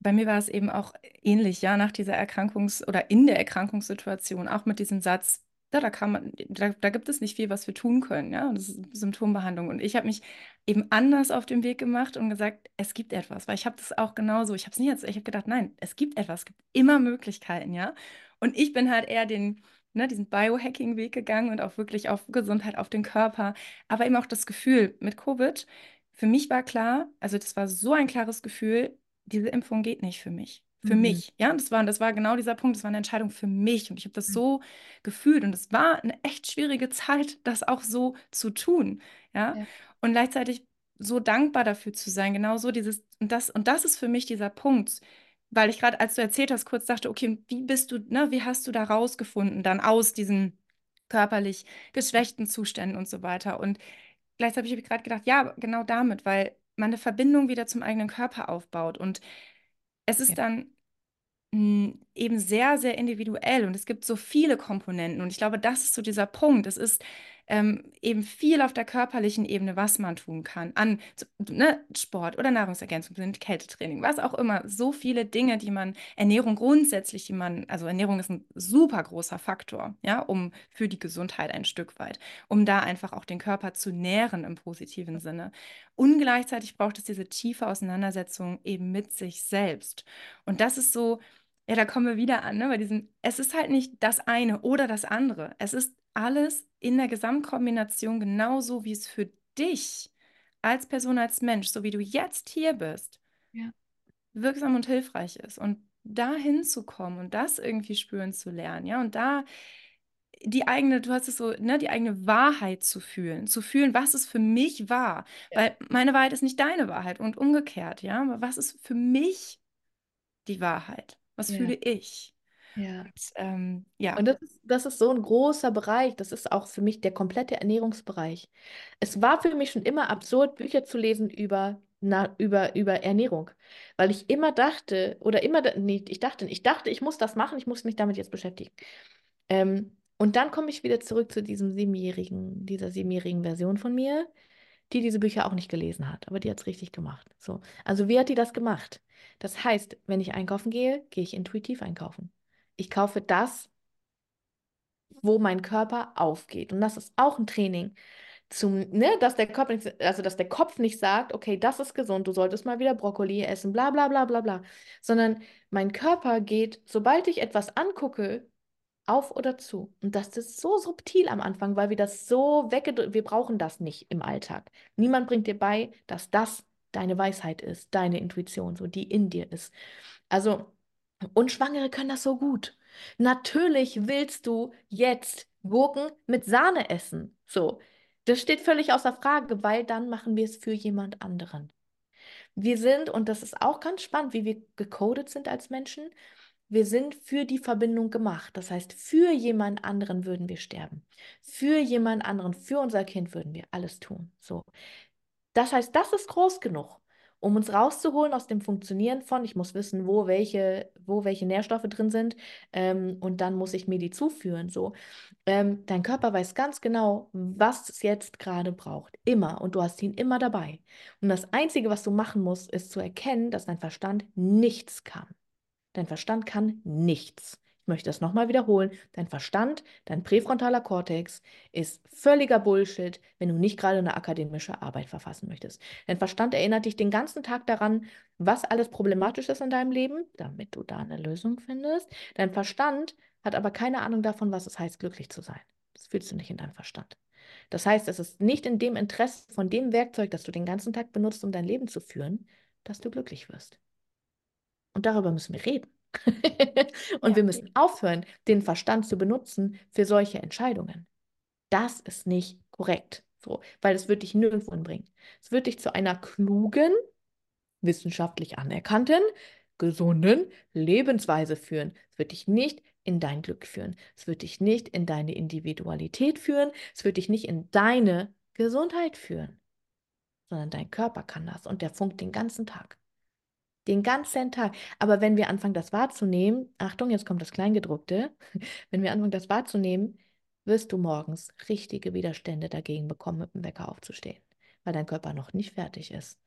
bei mir war es eben auch ähnlich, ja, nach dieser Erkrankungs- oder in der Erkrankungssituation, auch mit diesem Satz, ja, da kann man, da, da gibt es nicht viel, was wir tun können, ja, das ist Symptombehandlung. Und ich habe mich eben anders auf den Weg gemacht und gesagt, es gibt etwas, weil ich habe das auch genauso, ich habe es nicht jetzt, ich habe gedacht, nein, es gibt etwas, es gibt immer Möglichkeiten, ja. Und ich bin halt eher den, ne, diesen Biohacking-Weg gegangen und auch wirklich auf Gesundheit, auf den Körper, aber eben auch das Gefühl mit Covid. Für mich war klar, also das war so ein klares Gefühl, diese Impfung geht nicht für mich. Für Mhm. mich, ja, das war, das war genau dieser Punkt, das war eine Entscheidung für mich und ich habe das so gefühlt und es war eine echt schwierige Zeit, das auch so zu tun, ja, Ja. und gleichzeitig so dankbar dafür zu sein, genau so dieses, und das, und das ist für mich dieser Punkt, weil ich gerade, als du erzählt hast, kurz dachte, okay, wie bist du, ne, wie hast du da rausgefunden, dann aus diesen körperlich geschwächten Zuständen und so weiter und gleichzeitig habe ich gerade gedacht, ja, genau damit, weil man eine Verbindung wieder zum eigenen Körper aufbaut. Und es ist Ja. dann eben sehr, sehr individuell und es gibt so viele Komponenten. Und ich glaube, das ist so dieser Punkt. Es ist ähm, eben viel auf der körperlichen Ebene, was man tun kann. An ne, Sport oder Nahrungsergänzung, Kältetraining, was auch immer. So viele Dinge, die man, Ernährung grundsätzlich, die man, also Ernährung ist ein super großer Faktor, ja, um für die Gesundheit ein Stück weit, um da einfach auch den Körper zu nähren im positiven Sinne. Und gleichzeitig braucht es diese tiefe Auseinandersetzung eben mit sich selbst. Und das ist so, ja, da kommen wir wieder an, ne, bei diesem, es ist halt nicht das eine oder das andere. Es ist alles in der Gesamtkombination genauso, wie es für dich als Person, als Mensch, so wie du jetzt hier bist, Ja. wirksam und hilfreich ist. Und da hinzukommen und das irgendwie spüren zu lernen, ja, und da die eigene, du hast es so, ne, die eigene Wahrheit zu fühlen, zu fühlen, was ist für mich wahr, Ja. weil meine Wahrheit ist nicht deine Wahrheit und umgekehrt, ja, aber was ist für mich die Wahrheit? Was Ja. fühle ich? Ja. Und, ähm, ja, Und das ist, das ist so ein großer Bereich. Das ist auch für mich der komplette Ernährungsbereich. Es war für mich schon immer absurd, Bücher zu lesen über, na, über, über Ernährung, weil ich immer dachte, oder immer, nee, ich dachte, ich dachte, ich muss das machen, ich muss mich damit jetzt beschäftigen. Ähm, und dann komme ich wieder zurück zu diesem siebenjährigen, dieser siebenjährigen Version von mir, die diese Bücher auch nicht gelesen hat, aber die hat es richtig gemacht. So. Also wie hat die das gemacht? Das heißt, wenn ich einkaufen gehe, gehe ich intuitiv einkaufen. Ich kaufe das, wo mein Körper aufgeht. Und das ist auch ein Training, zum, ne, dass der Kopf nicht, also dass der Kopf nicht sagt, okay, das ist gesund, du solltest mal wieder Brokkoli essen, bla bla bla bla bla. Sondern mein Körper geht, sobald ich etwas angucke, auf oder zu. Und das ist so subtil am Anfang, weil wir das so weggedrückt, wir brauchen das nicht im Alltag. Niemand bringt dir bei, dass das deine Weisheit ist, deine Intuition, so die in dir ist. Also, und Schwangere können das so gut. Natürlich willst du jetzt Gurken mit Sahne essen. So, das steht völlig außer Frage, weil dann machen wir es für jemand anderen. Wir sind, und das ist auch ganz spannend, wie wir gecodet sind als Menschen, wir sind für die Verbindung gemacht. Das heißt, für jemand anderen würden wir sterben. Für jemand anderen, für unser Kind würden wir alles tun. So. Das heißt, das ist groß genug, um uns rauszuholen aus dem Funktionieren von, ich muss wissen, wo welche, wo welche Nährstoffe drin sind, ähm, und dann muss ich mir die zuführen. So. Ähm, dein Körper weiß ganz genau, was es jetzt gerade braucht. Immer. Und du hast ihn immer dabei. Und das Einzige, was du machen musst, ist zu erkennen, dass dein Verstand nichts kann. Dein Verstand kann nichts. Ich möchte das nochmal wiederholen. Dein Verstand, dein präfrontaler Kortex ist völliger Bullshit, wenn du nicht gerade eine akademische Arbeit verfassen möchtest. Dein Verstand erinnert dich den ganzen Tag daran, was alles problematisch ist in deinem Leben, damit du da eine Lösung findest. Dein Verstand hat aber keine Ahnung davon, was es heißt, glücklich zu sein. Das fühlst du nicht in deinem Verstand. Das heißt, es ist nicht in dem Interesse von dem Werkzeug, das du den ganzen Tag benutzt, um dein Leben zu führen, dass du glücklich wirst. Und darüber müssen wir reden. Und Ja. wir müssen aufhören, den Verstand zu benutzen für solche Entscheidungen. Das ist nicht korrekt, so, weil es wird dich nirgendwo hinbringen. Es wird dich zu einer klugen, wissenschaftlich anerkannten, gesunden Lebensweise führen. Es wird dich nicht in dein Glück führen. Es wird dich nicht in deine Individualität führen. Es wird dich nicht in deine Gesundheit führen, sondern dein Körper kann das und der funkt den ganzen Tag. Den ganzen Tag. Aber wenn wir anfangen, das wahrzunehmen, Achtung, jetzt kommt das Kleingedruckte, wenn wir anfangen, das wahrzunehmen, wirst du morgens richtige Widerstände dagegen bekommen, mit dem Wecker aufzustehen, weil dein Körper noch nicht fertig ist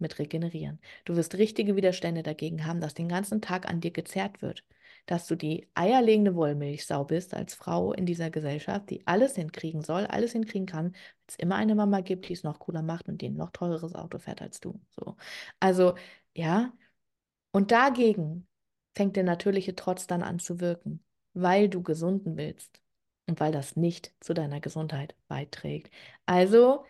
mit Regenerieren. Du wirst richtige Widerstände dagegen haben, dass den ganzen Tag an dir gezerrt wird, dass du die eierlegende Wollmilchsau bist als Frau in dieser Gesellschaft, die alles hinkriegen soll, alles hinkriegen kann, weil es immer eine Mama gibt, die es noch cooler macht und die ein noch teureres Auto fährt als du. So. Also, ja, und dagegen fängt der natürliche Trotz dann an zu wirken, weil du gesunden willst und weil das nicht zu deiner Gesundheit beiträgt. Also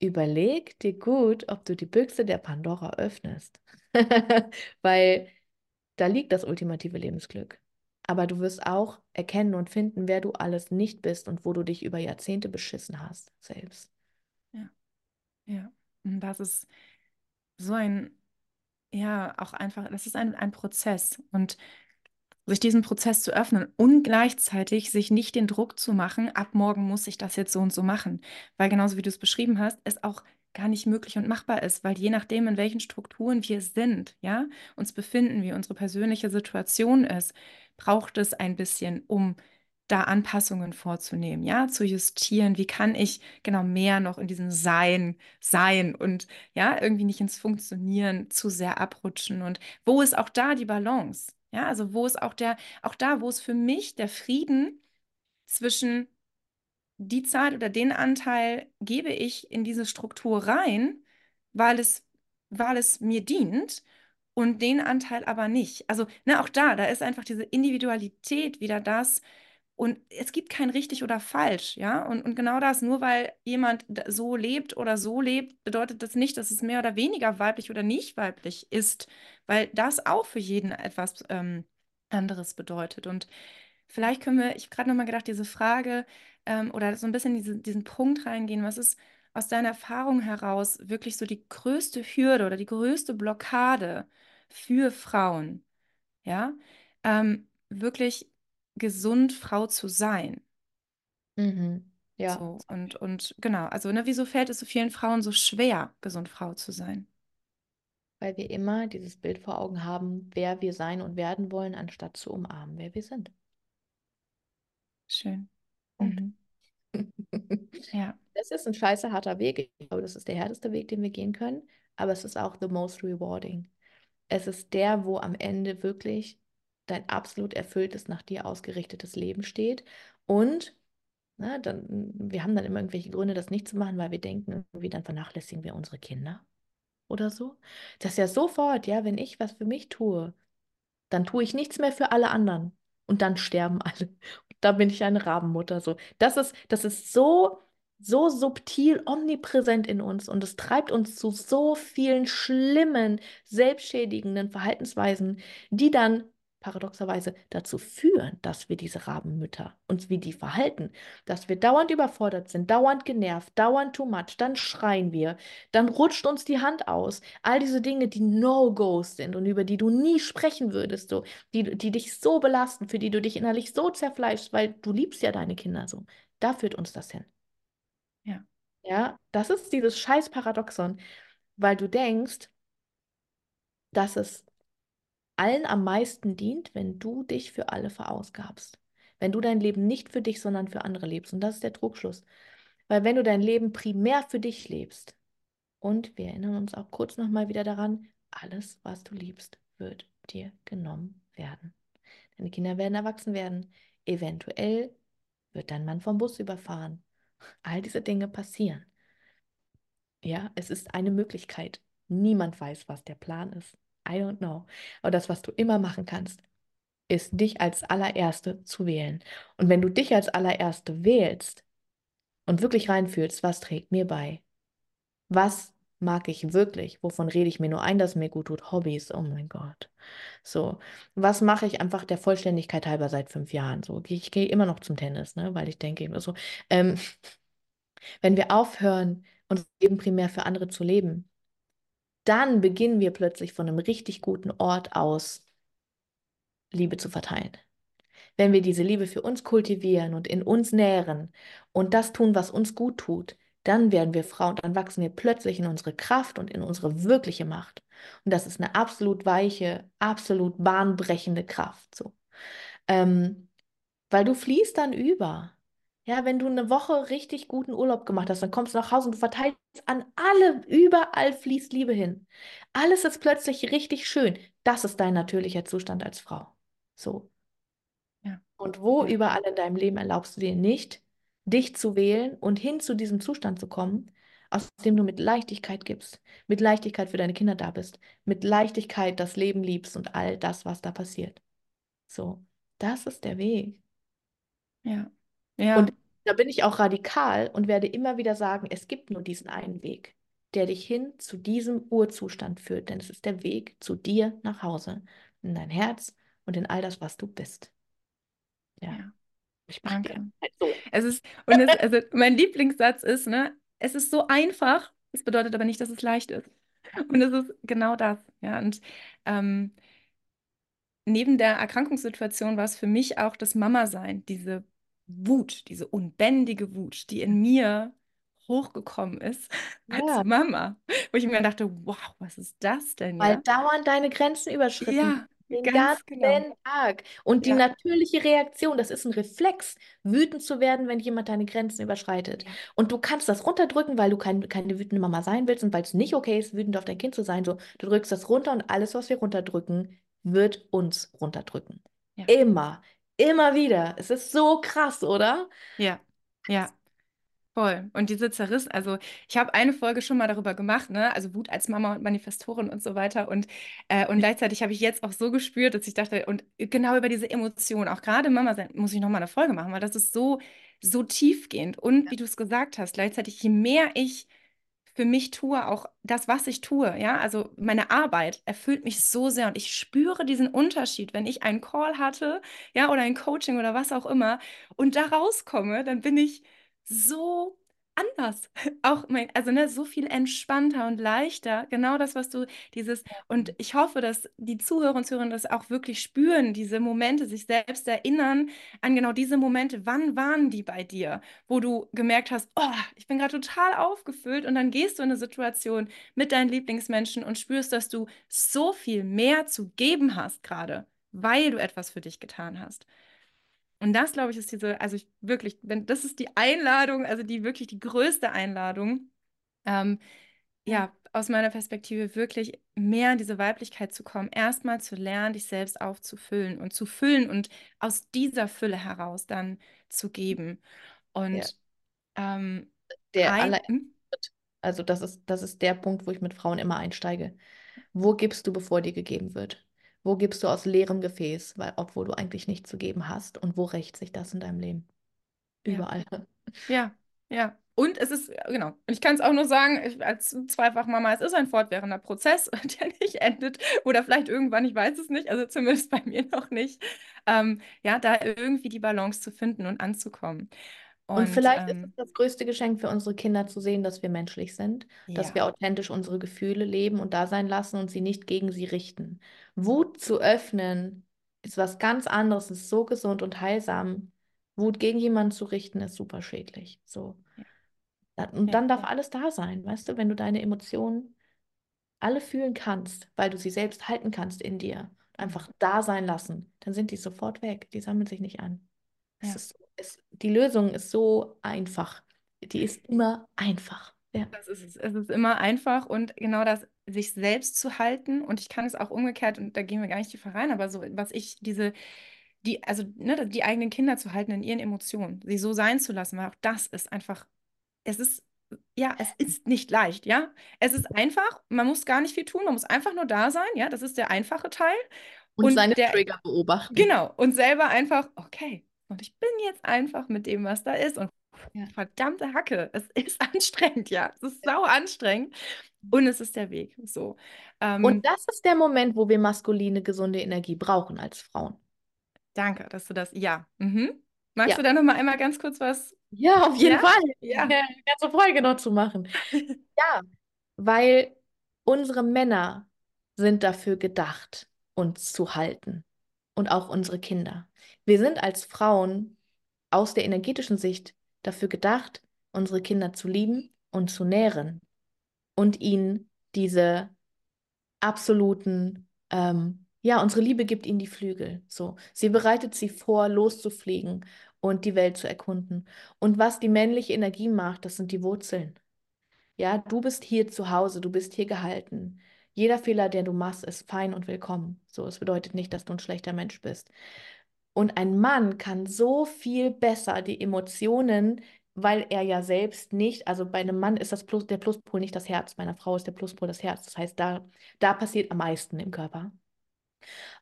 überleg dir gut, ob du die Büchse der Pandora öffnest, weil da liegt das ultimative Lebensglück. Aber du wirst auch erkennen und finden, wer du alles nicht bist und wo du dich über Jahrzehnte beschissen hast selbst. Ja, und das ist so ein, ja, auch einfach, das ist ein, ein Prozess. Und sich diesem Prozess zu öffnen und gleichzeitig sich nicht den Druck zu machen, ab morgen muss ich das jetzt so und so machen. Weil genauso wie du es beschrieben hast, es auch gar nicht möglich und machbar ist, weil je nachdem, in welchen Strukturen wir sind, ja, uns befinden, wie unsere persönliche Situation ist, braucht es ein bisschen, um da Anpassungen vorzunehmen, ja, zu justieren. Wie kann ich genau mehr noch in diesem Sein sein und ja, irgendwie nicht ins Funktionieren zu sehr abrutschen und wo ist auch da die Balance? Ja, also wo ist auch der, auch da, wo ist für mich der Frieden zwischen die Zeit oder den Anteil gebe ich in diese Struktur rein, weil es, weil es mir dient und den Anteil aber nicht. Also, ne, auch da, da ist einfach diese Individualität wieder das. Und es gibt kein richtig oder falsch, ja. Und, und genau das, nur weil jemand so lebt oder so lebt, bedeutet das nicht, dass es mehr oder weniger weiblich oder nicht weiblich ist, weil das auch für jeden etwas ähm, anderes bedeutet. Und vielleicht können wir, ich habe gerade nochmal gedacht, diese Frage ähm, oder so ein bisschen diese, diesen Punkt reingehen, was ist aus deiner Erfahrung heraus wirklich so die größte Hürde oder die größte Blockade für Frauen, ja, ähm, wirklich gesund Frau zu sein. Mhm. Ja. So, und, und genau, also ne, wieso fällt es so vielen Frauen so schwer, gesund Frau zu sein? Weil wir immer dieses Bild vor Augen haben, wer wir sein und werden wollen, anstatt zu umarmen, wer wir sind. Schön. Punkt. Mhm. Ja, Das ist ein scheiße harter Weg. Ich glaube, das ist der härteste Weg, den wir gehen können, aber es ist auch the most rewarding. Es ist der, wo am Ende wirklich dein absolut erfülltes, nach dir ausgerichtetes Leben steht. Und na, dann, wir haben dann immer irgendwelche Gründe, das nicht zu machen, weil wir denken, irgendwie dann vernachlässigen wir unsere Kinder oder so. Das ist ja sofort, ja, wenn ich was für mich tue, dann tue ich nichts mehr für alle anderen. Und dann sterben alle. Da bin ich eine Rabenmutter. So. Das ist, das ist so, so subtil, omnipräsent in uns. Und es treibt uns zu so vielen schlimmen, selbstschädigenden Verhaltensweisen, die dann paradoxerweise dazu führen, dass wir diese Rabenmütter uns wie die verhalten, dass wir dauernd überfordert sind, dauernd genervt, dauernd too much, dann schreien wir, dann rutscht uns die Hand aus. All diese Dinge, die No-Gos sind und über die du nie sprechen würdest, so, die, die dich so belasten, für die du dich innerlich so zerfleischst, weil du liebst ja deine Kinder so. Da führt uns das hin. ja, Ja, das ist dieses scheiß Paradoxon, weil du denkst, dass es allen am meisten dient, wenn du dich für alle verausgabst. Wenn du dein Leben nicht für dich, sondern für andere lebst. Und das ist der Trugschluss. Weil wenn du dein Leben primär für dich lebst, und wir erinnern uns auch kurz nochmal wieder daran, alles, was du liebst, wird dir genommen werden. Deine Kinder werden erwachsen werden. Eventuell wird dein Mann vom Bus überfahren. All diese Dinge passieren. Ja, es ist eine Möglichkeit. Niemand weiß, was der Plan ist. I don't know. Aber das, was du immer machen kannst, ist dich als allererste zu wählen. Und wenn du dich als allererste wählst und wirklich reinfühlst, was trägt mir bei? Was mag ich wirklich? Wovon rede ich mir nur ein, dass mir gut tut? Hobbys, oh mein Gott. So, was mache ich einfach der Vollständigkeit halber seit fünf Jahren? So, ich gehe immer noch zum Tennis, ne? Weil ich denke immer so, ähm, wenn wir aufhören, unser Leben primär für andere zu leben, dann beginnen wir plötzlich von einem richtig guten Ort aus Liebe zu verteilen. Wenn wir diese Liebe für uns kultivieren und in uns nähren und das tun, was uns gut tut, dann werden wir Frauen, dann wachsen wir plötzlich in unsere Kraft und in unsere wirkliche Macht. Und das ist eine absolut weiche, absolut bahnbrechende Kraft. So. Ähm, weil du fließt dann über. Ja, wenn du eine Woche richtig guten Urlaub gemacht hast, dann kommst du nach Hause und du verteilst an alle, überall fließt Liebe hin. Alles ist plötzlich richtig schön. Das ist dein natürlicher Zustand als Frau. So. ja, Und wo überall in deinem Leben erlaubst du dir nicht, dich zu wählen und hin zu diesem Zustand zu kommen, aus dem du mit Leichtigkeit gibst, mit Leichtigkeit für deine Kinder da bist, mit Leichtigkeit das Leben liebst und all das, was da passiert. So, das ist der Weg. ja, ja, Und da bin ich auch radikal und werde immer wieder sagen, es gibt nur diesen einen Weg, der dich hin zu diesem Urzustand führt, denn es ist der Weg zu dir nach Hause, in dein Herz und in all das, was du bist. Ja, ja. ich mache Danke. halt so. Es ist, und es, also mein Lieblingssatz ist, ne, es ist so einfach, es bedeutet aber nicht, dass es leicht ist. Und es ist genau das, ja. Und ähm, neben der Erkrankungssituation war es für mich auch das Mama-Sein, diese Wut, diese unbändige Wut, die in mir hochgekommen ist als Ja, Mama, wo ich mir dachte, wow, was ist das denn, weil ja? dauernd deine Grenzen überschritten Ja, den ganz genau. ganzen Tag. Und die Ja, natürliche Reaktion, das ist ein Reflex, wütend zu werden, wenn jemand deine Grenzen überschreitet. ja, Und du kannst das runterdrücken, weil du kein, keine wütende Mama sein willst und weil es nicht okay ist, wütend auf dein Kind zu sein. So, du drückst das runter und alles, was wir runterdrücken, wird uns runterdrücken. ja, Immer, immer wieder. Es ist so krass, oder? ja, ja. Voll. Und diese Zerriss, also ich habe eine Folge schon mal darüber gemacht, ne? Also Wut als Mama und Manifestorin und so weiter. Und, äh, und gleichzeitig habe ich jetzt auch so gespürt, dass ich dachte, und genau über diese Emotionen, auch gerade Mama sein, muss ich nochmal eine Folge machen, weil das ist so, so tiefgehend. Und wie du es gesagt hast, gleichzeitig, je mehr ich für mich tue, auch das, was ich tue, ja, also meine Arbeit erfüllt mich so sehr und ich spüre diesen Unterschied, wenn ich einen Call hatte, ja, oder ein Coaching oder was auch immer und da rauskomme, dann bin ich so anders. Auch mein, also ne, so viel entspannter und leichter. Genau das, was du dieses, und ich hoffe, dass die Zuhörer und Zuhörerinnen das auch wirklich spüren, diese Momente, sich selbst erinnern an genau diese Momente. Wann waren die bei dir, wo du gemerkt hast, oh, ich bin gerade total aufgefüllt und dann gehst du in eine Situation mit deinen Lieblingsmenschen und spürst, dass du so viel mehr zu geben hast gerade, weil du etwas für dich getan hast. Und das, glaube ich, ist diese, also ich wirklich, wenn, das ist die Einladung, also die wirklich die größte Einladung, ähm, ja, aus meiner Perspektive wirklich mehr in diese Weiblichkeit zu kommen, erstmal zu lernen, dich selbst aufzufüllen und zu füllen und aus dieser Fülle heraus dann zu geben. Ja, Und ähm, der ein, allererste hm? Also das ist, das ist der Punkt, wo ich mit Frauen immer einsteige. Wo gibst du, bevor dir gegeben wird? Wo gibst du aus leerem Gefäß, weil, obwohl du eigentlich nichts zu geben hast? Und wo rächt sich das in deinem Leben? ja, Überall. ja, ja. Und es ist, genau, und ich kann es auch nur sagen, als Zweifachmama, es ist ein fortwährender Prozess, der nicht endet oder vielleicht irgendwann, ich weiß es nicht, also zumindest bei mir noch nicht, ähm, ja, da irgendwie die Balance zu finden und anzukommen. Und Und vielleicht ist es ähm, das größte Geschenk für unsere Kinder zu sehen, dass wir menschlich sind, dass ja, wir authentisch unsere Gefühle leben und da sein lassen und sie nicht gegen sie richten. Wut zu öffnen ist was ganz anderes, ist so gesund und heilsam. Wut gegen jemanden zu richten ist super schädlich. So. ja, Und ja, dann darf alles da sein, weißt du, wenn du deine Emotionen alle fühlen kannst, weil du sie selbst halten kannst in dir, einfach da sein lassen, dann sind die sofort weg. Die sammeln sich nicht an. Ja. ist, es, die Lösung ist so einfach. Die ist immer einfach. Ja. Das ist es. Es ist immer einfach und genau das, sich selbst zu halten. Und ich kann es auch umgekehrt, und da gehen wir gar nicht tiefer rein, aber so, was ich diese, die, also ne, die eigenen Kinder zu halten in ihren Emotionen, sie so sein zu lassen, weil auch das ist einfach, es ist, ja, es ist nicht leicht, ja. Es ist einfach, man muss gar nicht viel tun, man muss einfach nur da sein, ja, das ist der einfache Teil. Und seine Und der, Trigger beobachten. genau, und selber einfach, okay, und ich bin jetzt einfach mit dem, was da ist. Und Ja. verdammte Hacke, es ist anstrengend, ja. Es ist sau anstrengend. Und es ist der Weg. So. Ähm, Und das ist der Moment, wo wir maskuline, gesunde Energie brauchen als Frauen. danke, dass du das. Ja. Mhm. Magst Ja. du da noch mal einmal ganz kurz was? Ja, auf jeden Ja? Fall. Ja. Eine ganze Folge noch zu machen. Ja, weil unsere Männer sind dafür gedacht, uns zu halten. Und auch unsere Kinder. Wir sind als Frauen aus der energetischen Sicht dafür gedacht, unsere Kinder zu lieben und zu nähren und ihnen diese absoluten, ähm, ja, unsere Liebe gibt ihnen die Flügel. So, sie bereitet sie vor, loszufliegen und die Welt zu erkunden. Und was die männliche Energie macht, das sind die Wurzeln. Ja, du bist hier zu Hause, du bist hier gehalten. Jeder Fehler, den du machst, ist fein und willkommen. So, es bedeutet nicht, dass du ein schlechter Mensch bist. Und ein Mann kann so viel besser die Emotionen, weil er ja selbst nicht, also bei einem Mann ist das Plus, der Pluspol nicht das Herz, bei einer Frau ist der Pluspol das Herz. Das heißt, da, da passiert am meisten im Körper.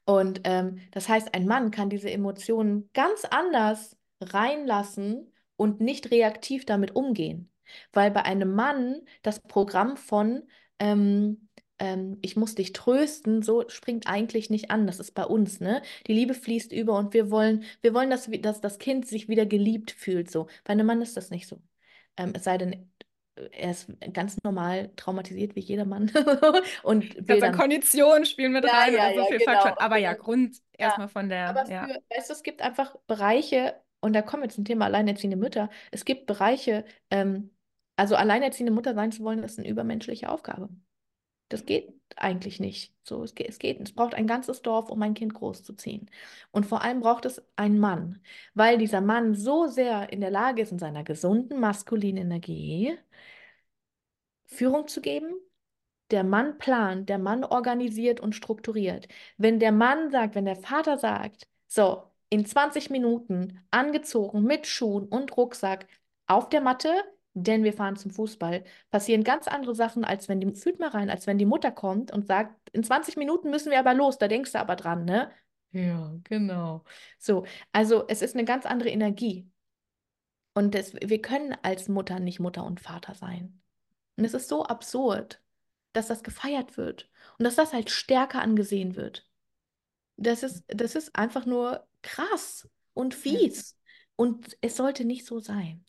Und ähm, das heißt, ein Mann kann diese Emotionen ganz anders reinlassen und nicht reaktiv damit umgehen. Weil bei einem Mann das Programm von ähm, ähm, ich muss dich trösten, so springt eigentlich nicht an. Das ist bei uns, ne? Die Liebe fließt über und wir wollen, wir wollen, dass, dass das Kind sich wieder geliebt fühlt. So. Bei einem Mann ist das nicht so. Ähm, es sei denn, er ist ganz normal traumatisiert wie jeder Mann. und will Also dann. Kondition spielen mit Ja, rein ja, oder so ja, viel genau. Faktoren. Aber ja, Okay. Grund erstmal von der, Aber für, weißt du, es gibt einfach Bereiche, und da kommen wir zum Thema alleinerziehende Mütter. Es gibt Bereiche, ähm, also alleinerziehende Mutter sein zu wollen, ist eine übermenschliche Aufgabe. Das geht eigentlich nicht. So, es geht, es geht. Es braucht ein ganzes Dorf, um ein Kind großzuziehen. Und vor allem braucht es einen Mann, weil dieser Mann so sehr in der Lage ist, in seiner gesunden maskulinen Energie Führung zu geben. Der Mann plant, der Mann organisiert und strukturiert. Wenn der Mann sagt, wenn der Vater sagt, so, in 20 Minuten angezogen mit Schuhen und Rucksack auf der Matte, denn wir fahren zum Fußball, passieren ganz andere Sachen, als wenn die, fühlt mal rein, als wenn die Mutter kommt und sagt, in 20 Minuten müssen wir aber los, da denkst du aber dran, ne? Ja, genau. So, also es ist eine ganz andere Energie. Und das, wir können als Mutter nicht Mutter und Vater sein. Und es ist so absurd, dass das gefeiert wird und dass das halt stärker angesehen wird. Das ist, das ist einfach nur krass und fies. Und es sollte nicht so sein.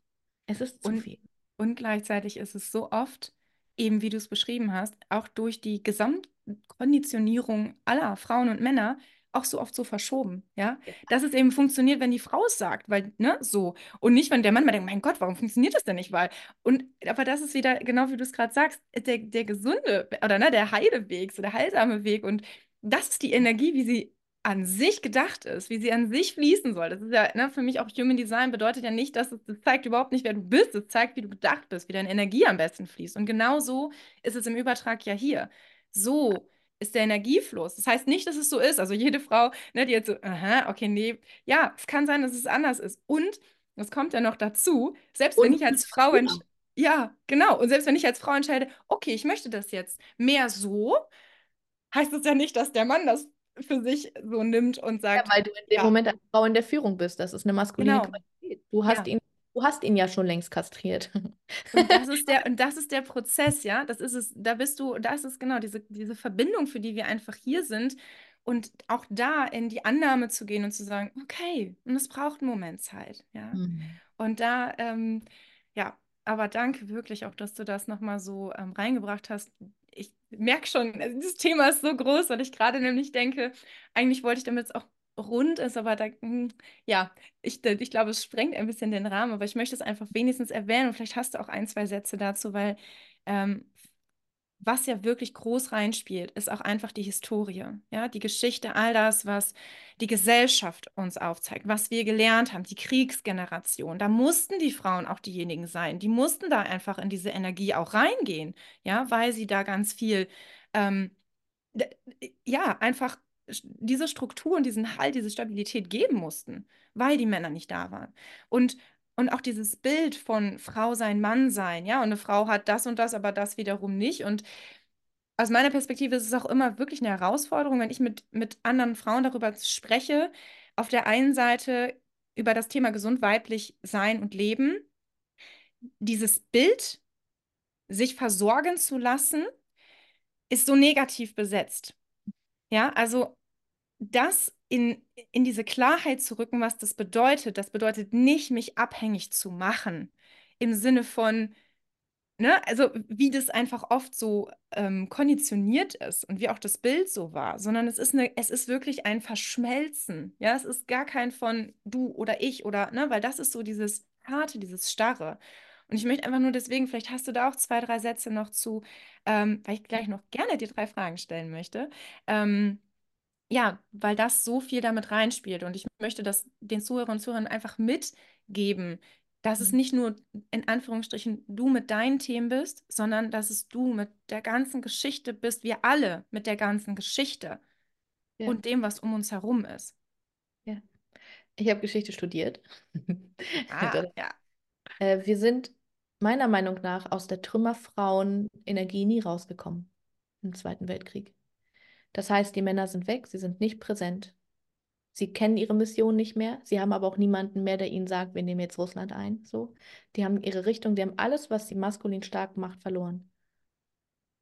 Es ist zu Und, viel. Und gleichzeitig ist es so oft, eben wie du es beschrieben hast, auch durch die Gesamtkonditionierung aller Frauen und Männer auch so oft so verschoben, ja, Ja. dass es eben funktioniert, wenn die Frau es sagt, weil, ne, so, und nicht, wenn der Mann mal denkt, mein Gott, warum funktioniert das denn nicht, weil, und, aber das ist wieder, genau wie du es gerade sagst, der, der gesunde, oder, ne, der heile Weg, so der heilsame Weg, und das ist die Energie, wie sie an sich gedacht ist, wie sie an sich fließen soll. Das ist ja, ne, für mich auch Human Design bedeutet ja nicht, dass es, das zeigt überhaupt nicht, wer du bist, es zeigt, wie du gedacht bist, wie deine Energie am besten fließt. Und genau so ist es im Übertrag ja hier. So ist der Energiefluss. Das heißt nicht, dass es so ist. Also jede Frau, ne, die jetzt so, aha, okay, nee, ja, es kann sein, dass es anders ist. Und es kommt ja noch dazu, selbst wenn Und ich als Frau ja, genau. Und selbst wenn ich als Frau entscheide, okay, ich möchte das jetzt mehr so, heißt es ja nicht, dass der Mann das für sich so nimmt und Ja, sagt, weil du in dem ja, Moment als Frau in der Führung bist. Das ist eine maskuline genau, Qualität. Du hast ja. ihn, du hast ihn ja schon längst kastriert. Und das ist der, und das ist der Prozess, ja. Das ist es, da bist du, da ist es genau, diese, diese Verbindung, für die wir einfach hier sind. Und auch da in die Annahme zu gehen und zu sagen, okay, und es braucht einen Moment Zeit, ja. Mhm. Und da, ähm, ja, aber danke wirklich auch, dass du das nochmal so ähm, reingebracht hast. Merke schon, also dieses Thema ist so groß, weil ich gerade nämlich denke, eigentlich wollte ich, damit auch rund ist, aber da, hm, ja, ich, ich glaube, es sprengt ein bisschen den Rahmen, aber ich möchte es einfach wenigstens erwähnen und vielleicht hast du auch ein, zwei Sätze dazu, weil ähm, was ja wirklich groß reinspielt, ist auch einfach die Historie, ja, die Geschichte, all das, was die Gesellschaft uns aufzeigt, was wir gelernt haben, die Kriegsgeneration. Da mussten die Frauen auch diejenigen sein, die mussten da einfach in diese Energie auch reingehen, ja, weil sie da ganz viel, ähm, d- ja, einfach diese Struktur und diesen Halt, diese Stabilität geben mussten, weil die Männer nicht da waren. Und und auch dieses Bild von Frau sein, Mann sein, ja, und eine Frau hat das und das, aber das wiederum nicht. Und aus meiner Perspektive ist es auch immer wirklich eine Herausforderung, wenn ich mit, mit anderen Frauen darüber spreche. Auf der einen Seite über das Thema gesund weiblich sein und leben, dieses Bild, sich versorgen zu lassen, ist so negativ besetzt. Ja, also das in, in diese Klarheit zu rücken, was das bedeutet, das bedeutet nicht, mich abhängig zu machen. Im Sinne von, ne, also wie das einfach oft so ähm, konditioniert ist und wie auch das Bild so war, sondern es ist eine, es ist wirklich ein Verschmelzen. Ja, es ist gar kein von du oder ich oder, ne, weil das ist so dieses harte, dieses starre. Und ich möchte einfach nur deswegen, vielleicht hast du da auch zwei, drei Sätze noch zu, ähm, weil ich gleich noch gerne die drei Fragen stellen möchte. Ähm, ja, weil das so viel damit reinspielt. Und ich möchte das den Zuhörern und Zuhörern einfach mitgeben, dass es Mhm. nicht nur in Anführungsstrichen du mit deinen Themen bist, sondern dass es du mit der ganzen Geschichte bist, wir alle mit der ganzen Geschichte Ja, und dem, was um uns herum ist. ja. Ich habe Geschichte studiert. Ah, ja. Äh, wir sind meiner Meinung nach aus der Trümmerfrauen-Energie nie rausgekommen im Zweiten Weltkrieg. Das heißt, die Männer sind weg, sie sind nicht präsent. Sie kennen ihre Mission nicht mehr. Sie haben aber auch niemanden mehr, der ihnen sagt, wir nehmen jetzt Russland ein. So. Die haben ihre Richtung, die haben alles, was sie maskulin stark macht, verloren.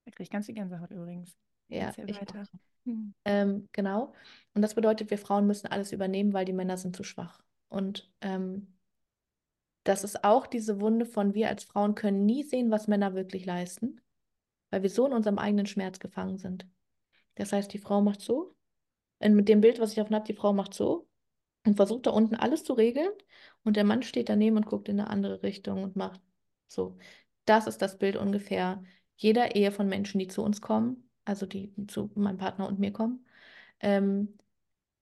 Da kriege ich ganz viel Gänsehaut übrigens. Ja, ich weiter. Hm. Ähm, genau. Und das bedeutet, wir Frauen müssen alles übernehmen, weil die Männer sind zu schwach. Und ähm, das ist auch diese Wunde von wir als Frauen können nie sehen, was Männer wirklich leisten, weil wir so in unserem eigenen Schmerz gefangen sind. Das heißt, die Frau macht so, und mit dem Bild, was ich auf habe, die Frau macht so und versucht da unten alles zu regeln und der Mann steht daneben und guckt in eine andere Richtung und macht so. Das ist das Bild ungefähr jeder Ehe von Menschen, die zu uns kommen, also die zu meinem Partner und mir kommen, ähm,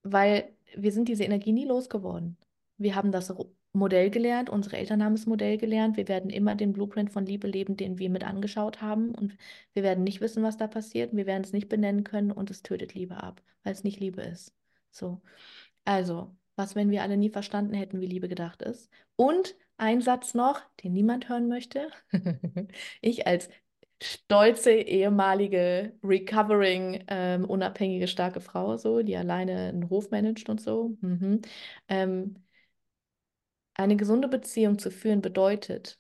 weil wir sind diese Energie nie losgeworden. Wir haben das Modell gelernt, unsere Eltern haben das Modell gelernt. Wir werden immer den Blueprint von Liebe leben, den wir mit angeschaut haben. Und wir werden nicht wissen, was da passiert. Wir werden es nicht benennen können und es tötet Liebe ab, weil es nicht Liebe ist. So. Also, was, wenn wir alle nie verstanden hätten, wie Liebe gedacht ist? Und ein Satz noch, den niemand hören möchte. ich als stolze ehemalige recovering ähm, unabhängige starke Frau so die alleine einen Hof managt und so mhm. ähm, eine gesunde Beziehung zu führen bedeutet,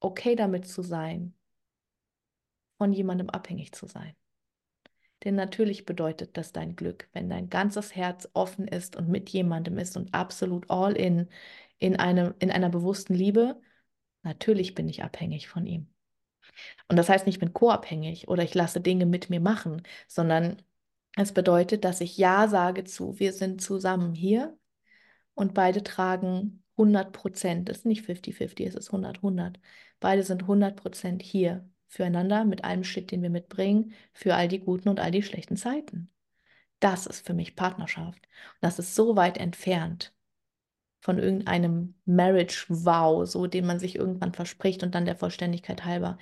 okay damit zu sein, von jemandem abhängig zu sein. Denn natürlich bedeutet das dein Glück, wenn dein ganzes Herz offen ist und mit jemandem ist und absolut all in, in, einem, in einer bewussten Liebe. Natürlich bin ich abhängig von ihm. Und das heißt nicht, ich bin co-abhängig oder ich lasse Dinge mit mir machen, sondern es bedeutet, dass ich Ja sage zu, wir sind zusammen hier und beide tragen 100 Prozent. Das ist nicht 50-50, es ist 100-100. Beide sind 100 Prozent hier füreinander mit allem Shit, den wir mitbringen, für all die guten und all die schlechten Zeiten. Das ist für mich Partnerschaft. Und das ist so weit entfernt von irgendeinem Marriage-Vow, so den man sich irgendwann verspricht und dann der Vollständigkeit halber.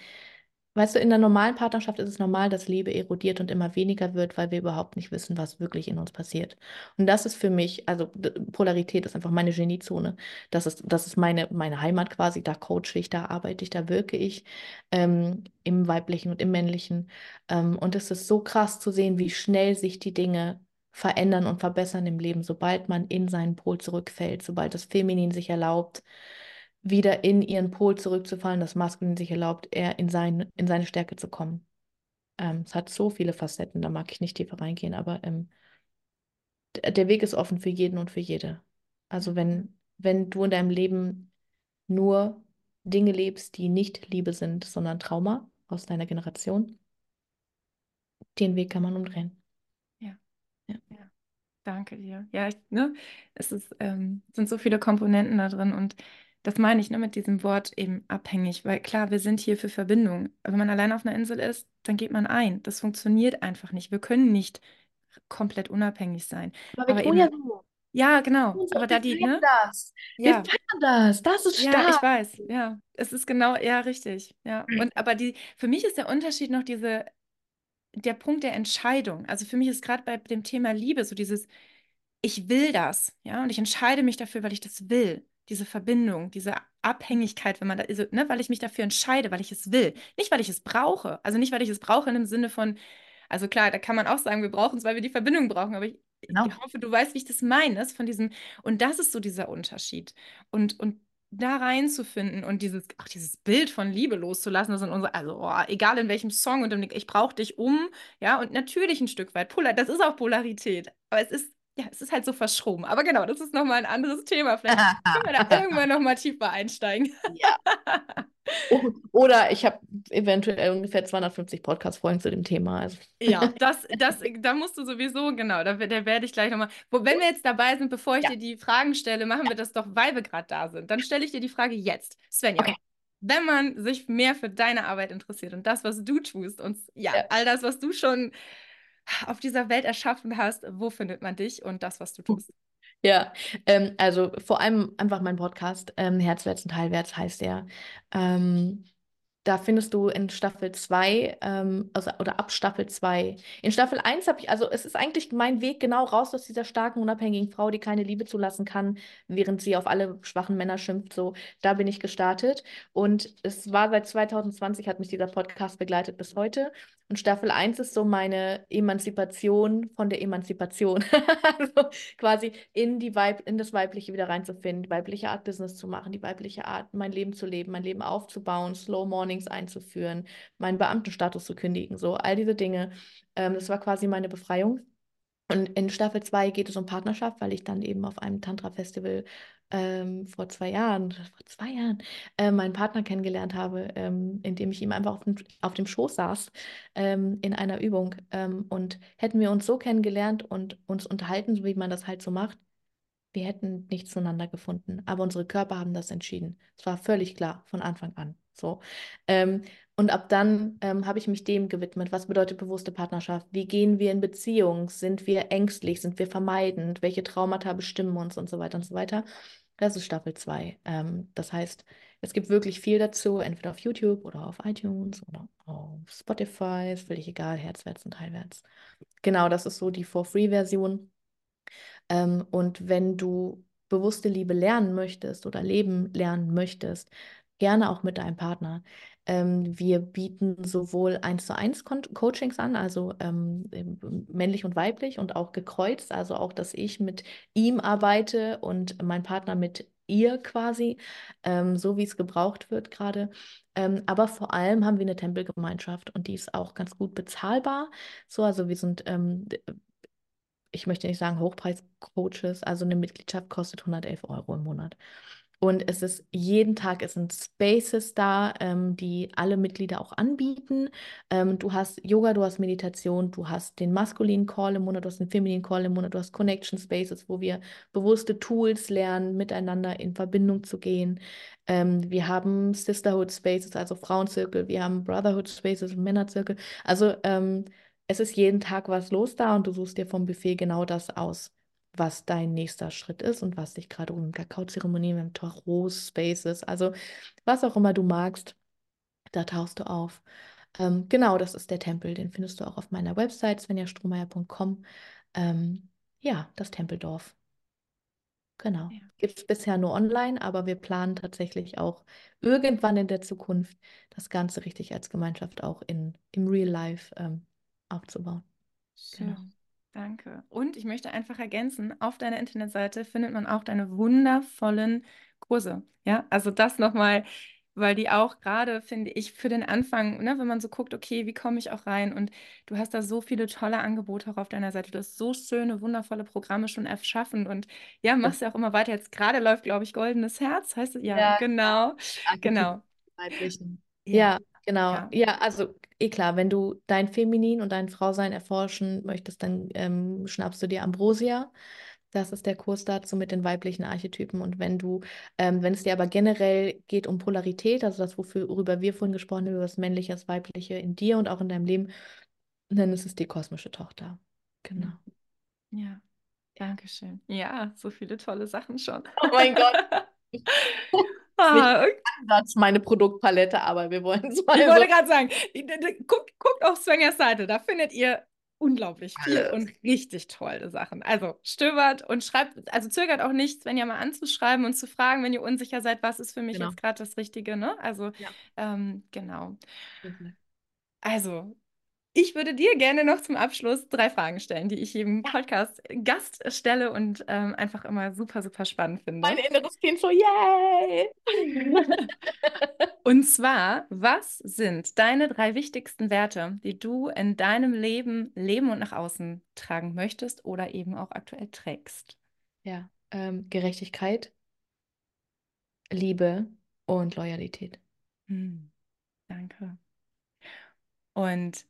Weißt du, in der normalen Partnerschaft ist es normal, dass Liebe erodiert und immer weniger wird, weil wir überhaupt nicht wissen, was wirklich in uns passiert. Und das ist für mich, also Polarität ist einfach meine Geniezone. Das ist, das ist meine, meine Heimat quasi. Da coache ich, da arbeite ich, da wirke ich ähm, im Weiblichen und im Männlichen. Ähm, und es ist so krass zu sehen, wie schnell sich die Dinge verändern und verbessern im Leben, sobald man in seinen Pol zurückfällt, sobald das Feminin sich erlaubt, wieder in ihren Pol zurückzufallen, das Maskulin sich erlaubt, eher in, sein, in seine Stärke zu kommen. Ähm, es hat so viele Facetten, da mag ich nicht tiefer reingehen, aber ähm, der Weg ist offen für jeden und für jede. Also wenn, wenn du in deinem Leben nur Dinge lebst, die nicht Liebe sind, sondern Trauma aus deiner Generation, den Weg kann man umdrehen. Ja. ja. ja. Danke dir. Ja, ich, ne, es ist, ähm, sind so viele Komponenten da drin und das meine ich ne, mit diesem Wort eben abhängig, weil klar, wir sind hier für Verbindung. Wenn man allein auf einer Insel ist, dann geht man ein. Das funktioniert einfach nicht. Wir können nicht komplett unabhängig sein. Aber wir Aber eben, ja so. Ja, genau. Aber da die, ne? Das. Ja. Wir feiern das. Das ist stark. Ja, ich weiß. Ja, es ist genau, ja, richtig. Ja. Mhm. Und aber die, für mich ist der Unterschied noch diese, der Punkt der Entscheidung. Also für mich ist gerade bei dem Thema Liebe so dieses, ich will das, ja, und ich entscheide mich dafür, weil ich das will diese Verbindung, diese Abhängigkeit, wenn man da, also, ne, weil ich mich dafür entscheide, weil ich es will. Nicht, weil ich es brauche. Also nicht, weil ich es brauche in dem Sinne von, also klar, da kann man auch sagen, wir brauchen es, weil wir die Verbindung brauchen, aber ich, genau. ich hoffe, du weißt, wie ich das meine, von diesem, und das ist so dieser Unterschied. Und, und da reinzufinden und dieses, ach, dieses Bild von Liebe loszulassen, das sind unsere, also oh, egal in welchem Song und ich brauche dich um, ja, und natürlich ein Stück weit Polar, das ist auch Polarität, aber es ist ja, es ist halt so verschoben. Aber genau, das ist nochmal ein anderes Thema. Vielleicht können wir da irgendwann nochmal tiefer einsteigen. Ja. Oder ich habe eventuell ungefähr 250 Podcast-Folgen zu dem Thema. Also. Ja, das, das, da musst du sowieso, genau, da, da werde ich gleich nochmal. Wenn wir jetzt dabei sind, bevor ich ja. dir die Fragen stelle, machen wir das doch, weil wir gerade da sind. Dann stelle ich dir die Frage jetzt. Svenja, okay. wenn man sich mehr für deine Arbeit interessiert und das, was du tust und ja, ja. all das, was du schon auf dieser Welt erschaffen hast, wo findet man dich und das, was du tust? Ja, ähm, also vor allem einfach mein Podcast, ähm, Herzwärts und Heilwärts heißt der. Ähm, da findest du in Staffel 2, ähm, also, oder ab Staffel 2. In Staffel 1 habe ich, also es ist eigentlich mein Weg genau raus aus dieser starken, unabhängigen Frau, die keine Liebe zulassen kann, während sie auf alle schwachen Männer schimpft. So, da bin ich gestartet. Und es war seit 2020, hat mich dieser Podcast begleitet bis heute. Und Staffel 1 ist so meine Emanzipation von der Emanzipation. also quasi in, die Weib in das Weibliche wieder reinzufinden, die weibliche Art Business zu machen, die weibliche Art, mein Leben zu leben, mein Leben aufzubauen, Slow Mornings einzuführen, meinen Beamtenstatus zu kündigen, so all diese Dinge. Ähm, das war quasi meine Befreiung. Und in Staffel 2 geht es um Partnerschaft, weil ich dann eben auf einem Tantra-Festival ähm, vor zwei Jahren, vor zwei Jahren, äh, meinen Partner kennengelernt habe, ähm, indem ich ihm einfach auf dem, auf dem Schoß saß ähm, in einer Übung. Ähm, und hätten wir uns so kennengelernt und uns unterhalten, so wie man das halt so macht, wir hätten nicht zueinander gefunden. Aber unsere Körper haben das entschieden. Es war völlig klar von Anfang an. So. Ähm, und ab dann ähm, habe ich mich dem gewidmet. Was bedeutet bewusste Partnerschaft? Wie gehen wir in Beziehung? Sind wir ängstlich? Sind wir vermeidend? Welche Traumata bestimmen uns und so weiter und so weiter? Das ist Staffel 2. Ähm, das heißt, es gibt wirklich viel dazu, entweder auf YouTube oder auf iTunes oder auf Spotify, ist völlig egal, herzwärts und teilwärts. Genau, das ist so die For-Free-Version. Ähm, und wenn du bewusste Liebe lernen möchtest oder Leben lernen möchtest, gerne auch mit deinem Partner. Ähm, wir bieten sowohl eins zu eins Coachings an, also ähm, männlich und weiblich und auch gekreuzt, also auch, dass ich mit ihm arbeite und mein Partner mit ihr quasi, ähm, so wie es gebraucht wird gerade. Ähm, aber vor allem haben wir eine Tempelgemeinschaft und die ist auch ganz gut bezahlbar. So, also wir sind ähm, ich möchte nicht sagen Hochpreis-Coaches, also eine Mitgliedschaft kostet 111 Euro im Monat. Und es ist jeden Tag, es sind Spaces da, ähm, die alle Mitglieder auch anbieten. Ähm, du hast Yoga, du hast Meditation, du hast den maskulinen Call im Monat, du hast den femininen Call im Monat, du hast Connection Spaces, wo wir bewusste Tools lernen, miteinander in Verbindung zu gehen. Ähm, wir haben Sisterhood Spaces, also Frauenzirkel, wir haben Brotherhood Spaces, Männerzirkel. Also ähm, es ist jeden Tag was los da und du suchst dir vom Buffet genau das aus, was dein nächster Schritt ist und was dich gerade um Kakaozeremonien, im Tarot Spaces, also was auch immer du magst, da tauchst du auf. Ähm, genau, das ist der Tempel, den findest du auch auf meiner Website svenjastrohmeier.com. Ähm, ja, das Tempeldorf. Genau. Ja. Gibt es bisher nur online, aber wir planen tatsächlich auch irgendwann in der Zukunft das Ganze richtig als Gemeinschaft auch in, im Real Life ähm, aufzubauen. Schön. Genau. Danke. Und ich möchte einfach ergänzen, auf deiner Internetseite findet man auch deine wundervollen Kurse. Ja, also das nochmal, weil die auch gerade, finde ich, für den Anfang, ne, wenn man so guckt, okay, wie komme ich auch rein? Und du hast da so viele tolle Angebote auch auf deiner Seite. Du hast so schöne, wundervolle Programme schon erschaffen und ja, machst ja auch immer weiter. Jetzt gerade läuft, glaube ich, Goldenes Herz, heißt es? Ja, ja genau. Genau. Ja, genau. Ja. ja, also eh klar, wenn du dein Feminin und dein Frausein erforschen möchtest, dann ähm, schnappst du dir Ambrosia. Das ist der Kurs dazu mit den weiblichen Archetypen. Und wenn du, ähm, wenn es dir aber generell geht um Polarität, also das, worüber wir vorhin gesprochen haben, über das Männliche, das Weibliche in dir und auch in deinem Leben, dann ist es die kosmische Tochter. Genau. Ja, danke schön. Ja, so viele tolle Sachen schon. Oh mein Gott. Ah, Ansatz meine Produktpalette, aber wir wollen es mal. Ich wollte gerade sagen, guckt, guckt auf Svenjas Seite, da findet ihr unglaublich viel Alles. und richtig tolle Sachen. Also stöbert und schreibt, also zögert auch nicht, Svenja mal anzuschreiben und zu fragen, wenn ihr unsicher seid, was ist für mich genau. jetzt gerade das Richtige, ne? Also ja. ähm, genau. Mhm. Also ich würde dir gerne noch zum Abschluss drei Fragen stellen, die ich jedem Podcast Gast stelle und ähm, einfach immer super, super spannend finde. Mein inneres Kind so, yay! und zwar, was sind deine drei wichtigsten Werte, die du in deinem Leben leben und nach außen tragen möchtest oder eben auch aktuell trägst? Ja, ähm, Gerechtigkeit, Liebe und Loyalität. Hm, danke. Und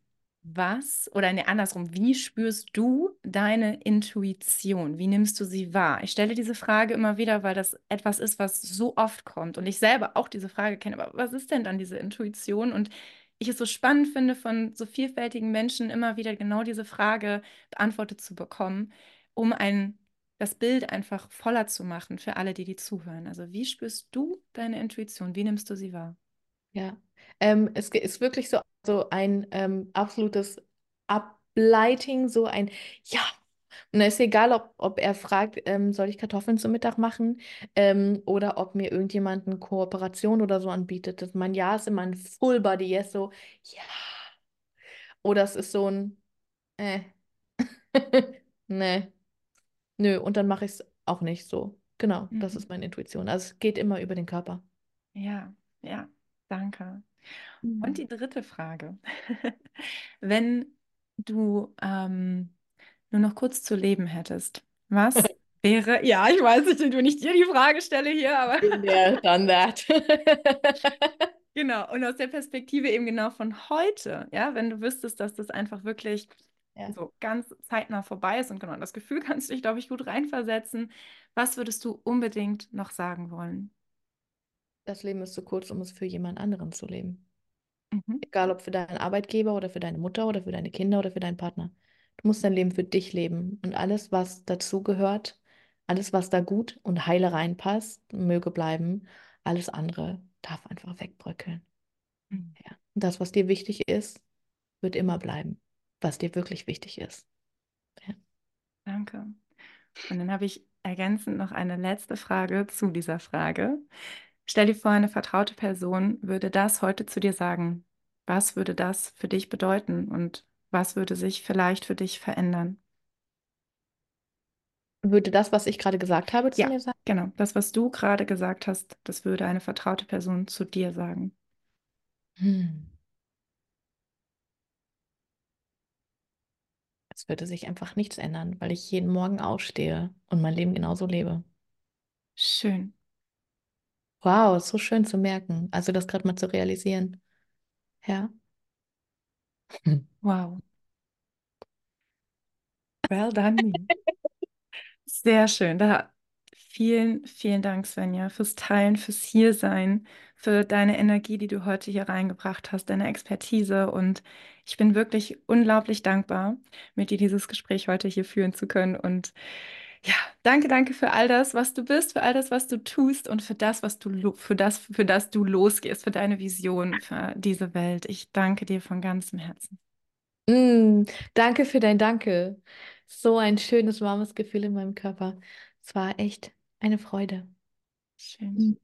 was oder ne, andersrum, wie spürst du deine Intuition? Wie nimmst du sie wahr? Ich stelle diese Frage immer wieder, weil das etwas ist, was so oft kommt und ich selber auch diese Frage kenne. Aber was ist denn dann diese Intuition? Und ich es so spannend finde, von so vielfältigen Menschen immer wieder genau diese Frage beantwortet zu bekommen, um ein, das Bild einfach voller zu machen für alle, die die zuhören. Also wie spürst du deine Intuition? Wie nimmst du sie wahr? Ja, ähm, es ist wirklich so, so ein ähm, absolutes Uplighting, so ein Ja. Und es ist egal, ob, ob er fragt, ähm, soll ich Kartoffeln zum Mittag machen ähm, oder ob mir irgendjemand eine Kooperation oder so anbietet. Das, mein Ja ist immer ein Full Body Yes, so Ja. Oder es ist so ein äh. nee. Nö, und dann mache ich es auch nicht so. Genau, das ist mhm. meine Intuition. Also es geht immer über den Körper. Ja, ja, danke. Und mhm. die dritte Frage. Wenn du ähm, nur noch kurz zu leben hättest, was wäre, ja, ich weiß nicht, wenn ich dir die Frage stelle hier, aber. Yeah, done that. genau, und aus der Perspektive eben genau von heute, ja, wenn du wüsstest, dass das einfach wirklich ja. so ganz zeitnah vorbei ist und genau das Gefühl kannst du dich, glaube ich, gut reinversetzen. Was würdest du unbedingt noch sagen wollen? Das Leben ist zu kurz, um es für jemand anderen zu leben. Mhm. Egal ob für deinen Arbeitgeber oder für deine Mutter oder für deine Kinder oder für deinen Partner. Du musst dein Leben für dich leben und alles, was dazu gehört, alles, was da gut und heile reinpasst, möge bleiben. Alles andere darf einfach wegbröckeln. Mhm. Ja. Und das, was dir wichtig ist, wird immer bleiben, was dir wirklich wichtig ist. Ja. Danke. Und dann habe ich ergänzend noch eine letzte Frage zu dieser Frage. Stell dir vor, eine vertraute Person würde das heute zu dir sagen. Was würde das für dich bedeuten und was würde sich vielleicht für dich verändern? Würde das, was ich gerade gesagt habe, zu ja, mir sagen? Genau, das, was du gerade gesagt hast, das würde eine vertraute Person zu dir sagen. Hm. Es würde sich einfach nichts ändern, weil ich jeden Morgen aufstehe und mein Leben genauso lebe. Schön. Wow, so schön zu merken. Also das gerade mal zu realisieren. Ja. Wow. Well done me. Sehr schön. Da vielen, vielen Dank, Svenja, fürs Teilen, fürs Hiersein, für deine Energie, die du heute hier reingebracht hast, deine Expertise. Und ich bin wirklich unglaublich dankbar, mit dir dieses Gespräch heute hier führen zu können. Und ja, danke, danke für all das, was du bist, für all das, was du tust und für das, was du für das, für das du losgehst, für deine Vision, für diese Welt. Ich danke dir von ganzem Herzen. Mm, danke für dein Danke. So ein schönes, warmes Gefühl in meinem Körper. Es war echt eine Freude. Schön. Mm.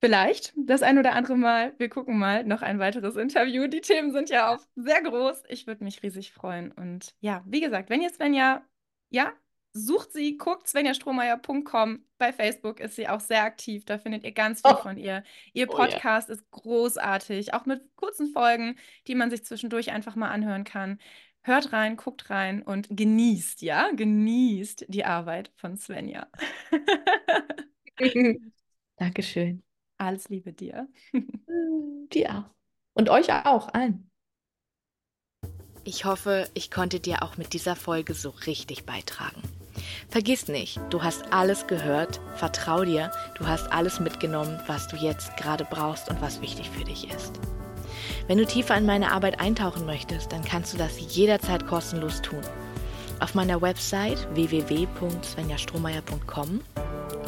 Vielleicht das ein oder andere Mal, wir gucken mal, noch ein weiteres Interview. Die Themen sind ja auch sehr groß. Ich würde mich riesig freuen. Und ja, wie gesagt, wenn ihr Svenja ja, sucht sie, guckt svenjastrohmeier.com. Bei Facebook ist sie auch sehr aktiv. Da findet ihr ganz viel oh. von ihr. Ihr Podcast oh, yeah. ist großartig, auch mit kurzen Folgen, die man sich zwischendurch einfach mal anhören kann. Hört rein, guckt rein und genießt, ja, genießt die Arbeit von Svenja. Dankeschön. Alles Liebe dir. dir. Und euch auch, allen. Ich hoffe, ich konnte dir auch mit dieser Folge so richtig beitragen. Vergiss nicht, du hast alles gehört, vertrau dir, du hast alles mitgenommen, was du jetzt gerade brauchst und was wichtig für dich ist. Wenn du tiefer in meine Arbeit eintauchen möchtest, dann kannst du das jederzeit kostenlos tun. Auf meiner Website www.svenjastrohmeier.com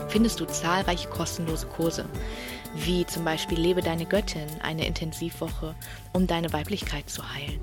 findest du zahlreiche kostenlose Kurse, wie zum Beispiel Lebe deine Göttin, eine Intensivwoche, um deine Weiblichkeit zu heilen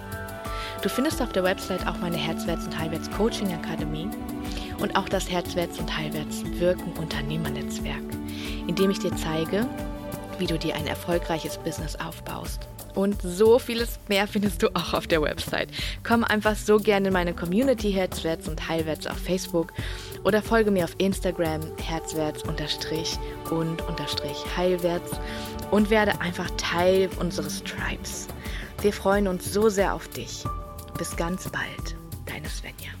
Du findest auf der Website auch meine Herzwärts- und Heilwärts Coaching Akademie und auch das Herzwärts und Heilwärts Wirken Unternehmernetzwerk, in dem ich dir zeige, wie du dir ein erfolgreiches Business aufbaust. Und so vieles mehr findest du auch auf der Website. Komm einfach so gerne in meine Community Herzwärts und Heilwärts auf Facebook oder folge mir auf Instagram unterstrich und Heilwärts und werde einfach Teil unseres Tribes. Wir freuen uns so sehr auf dich. Bis ganz bald, deine Svenja.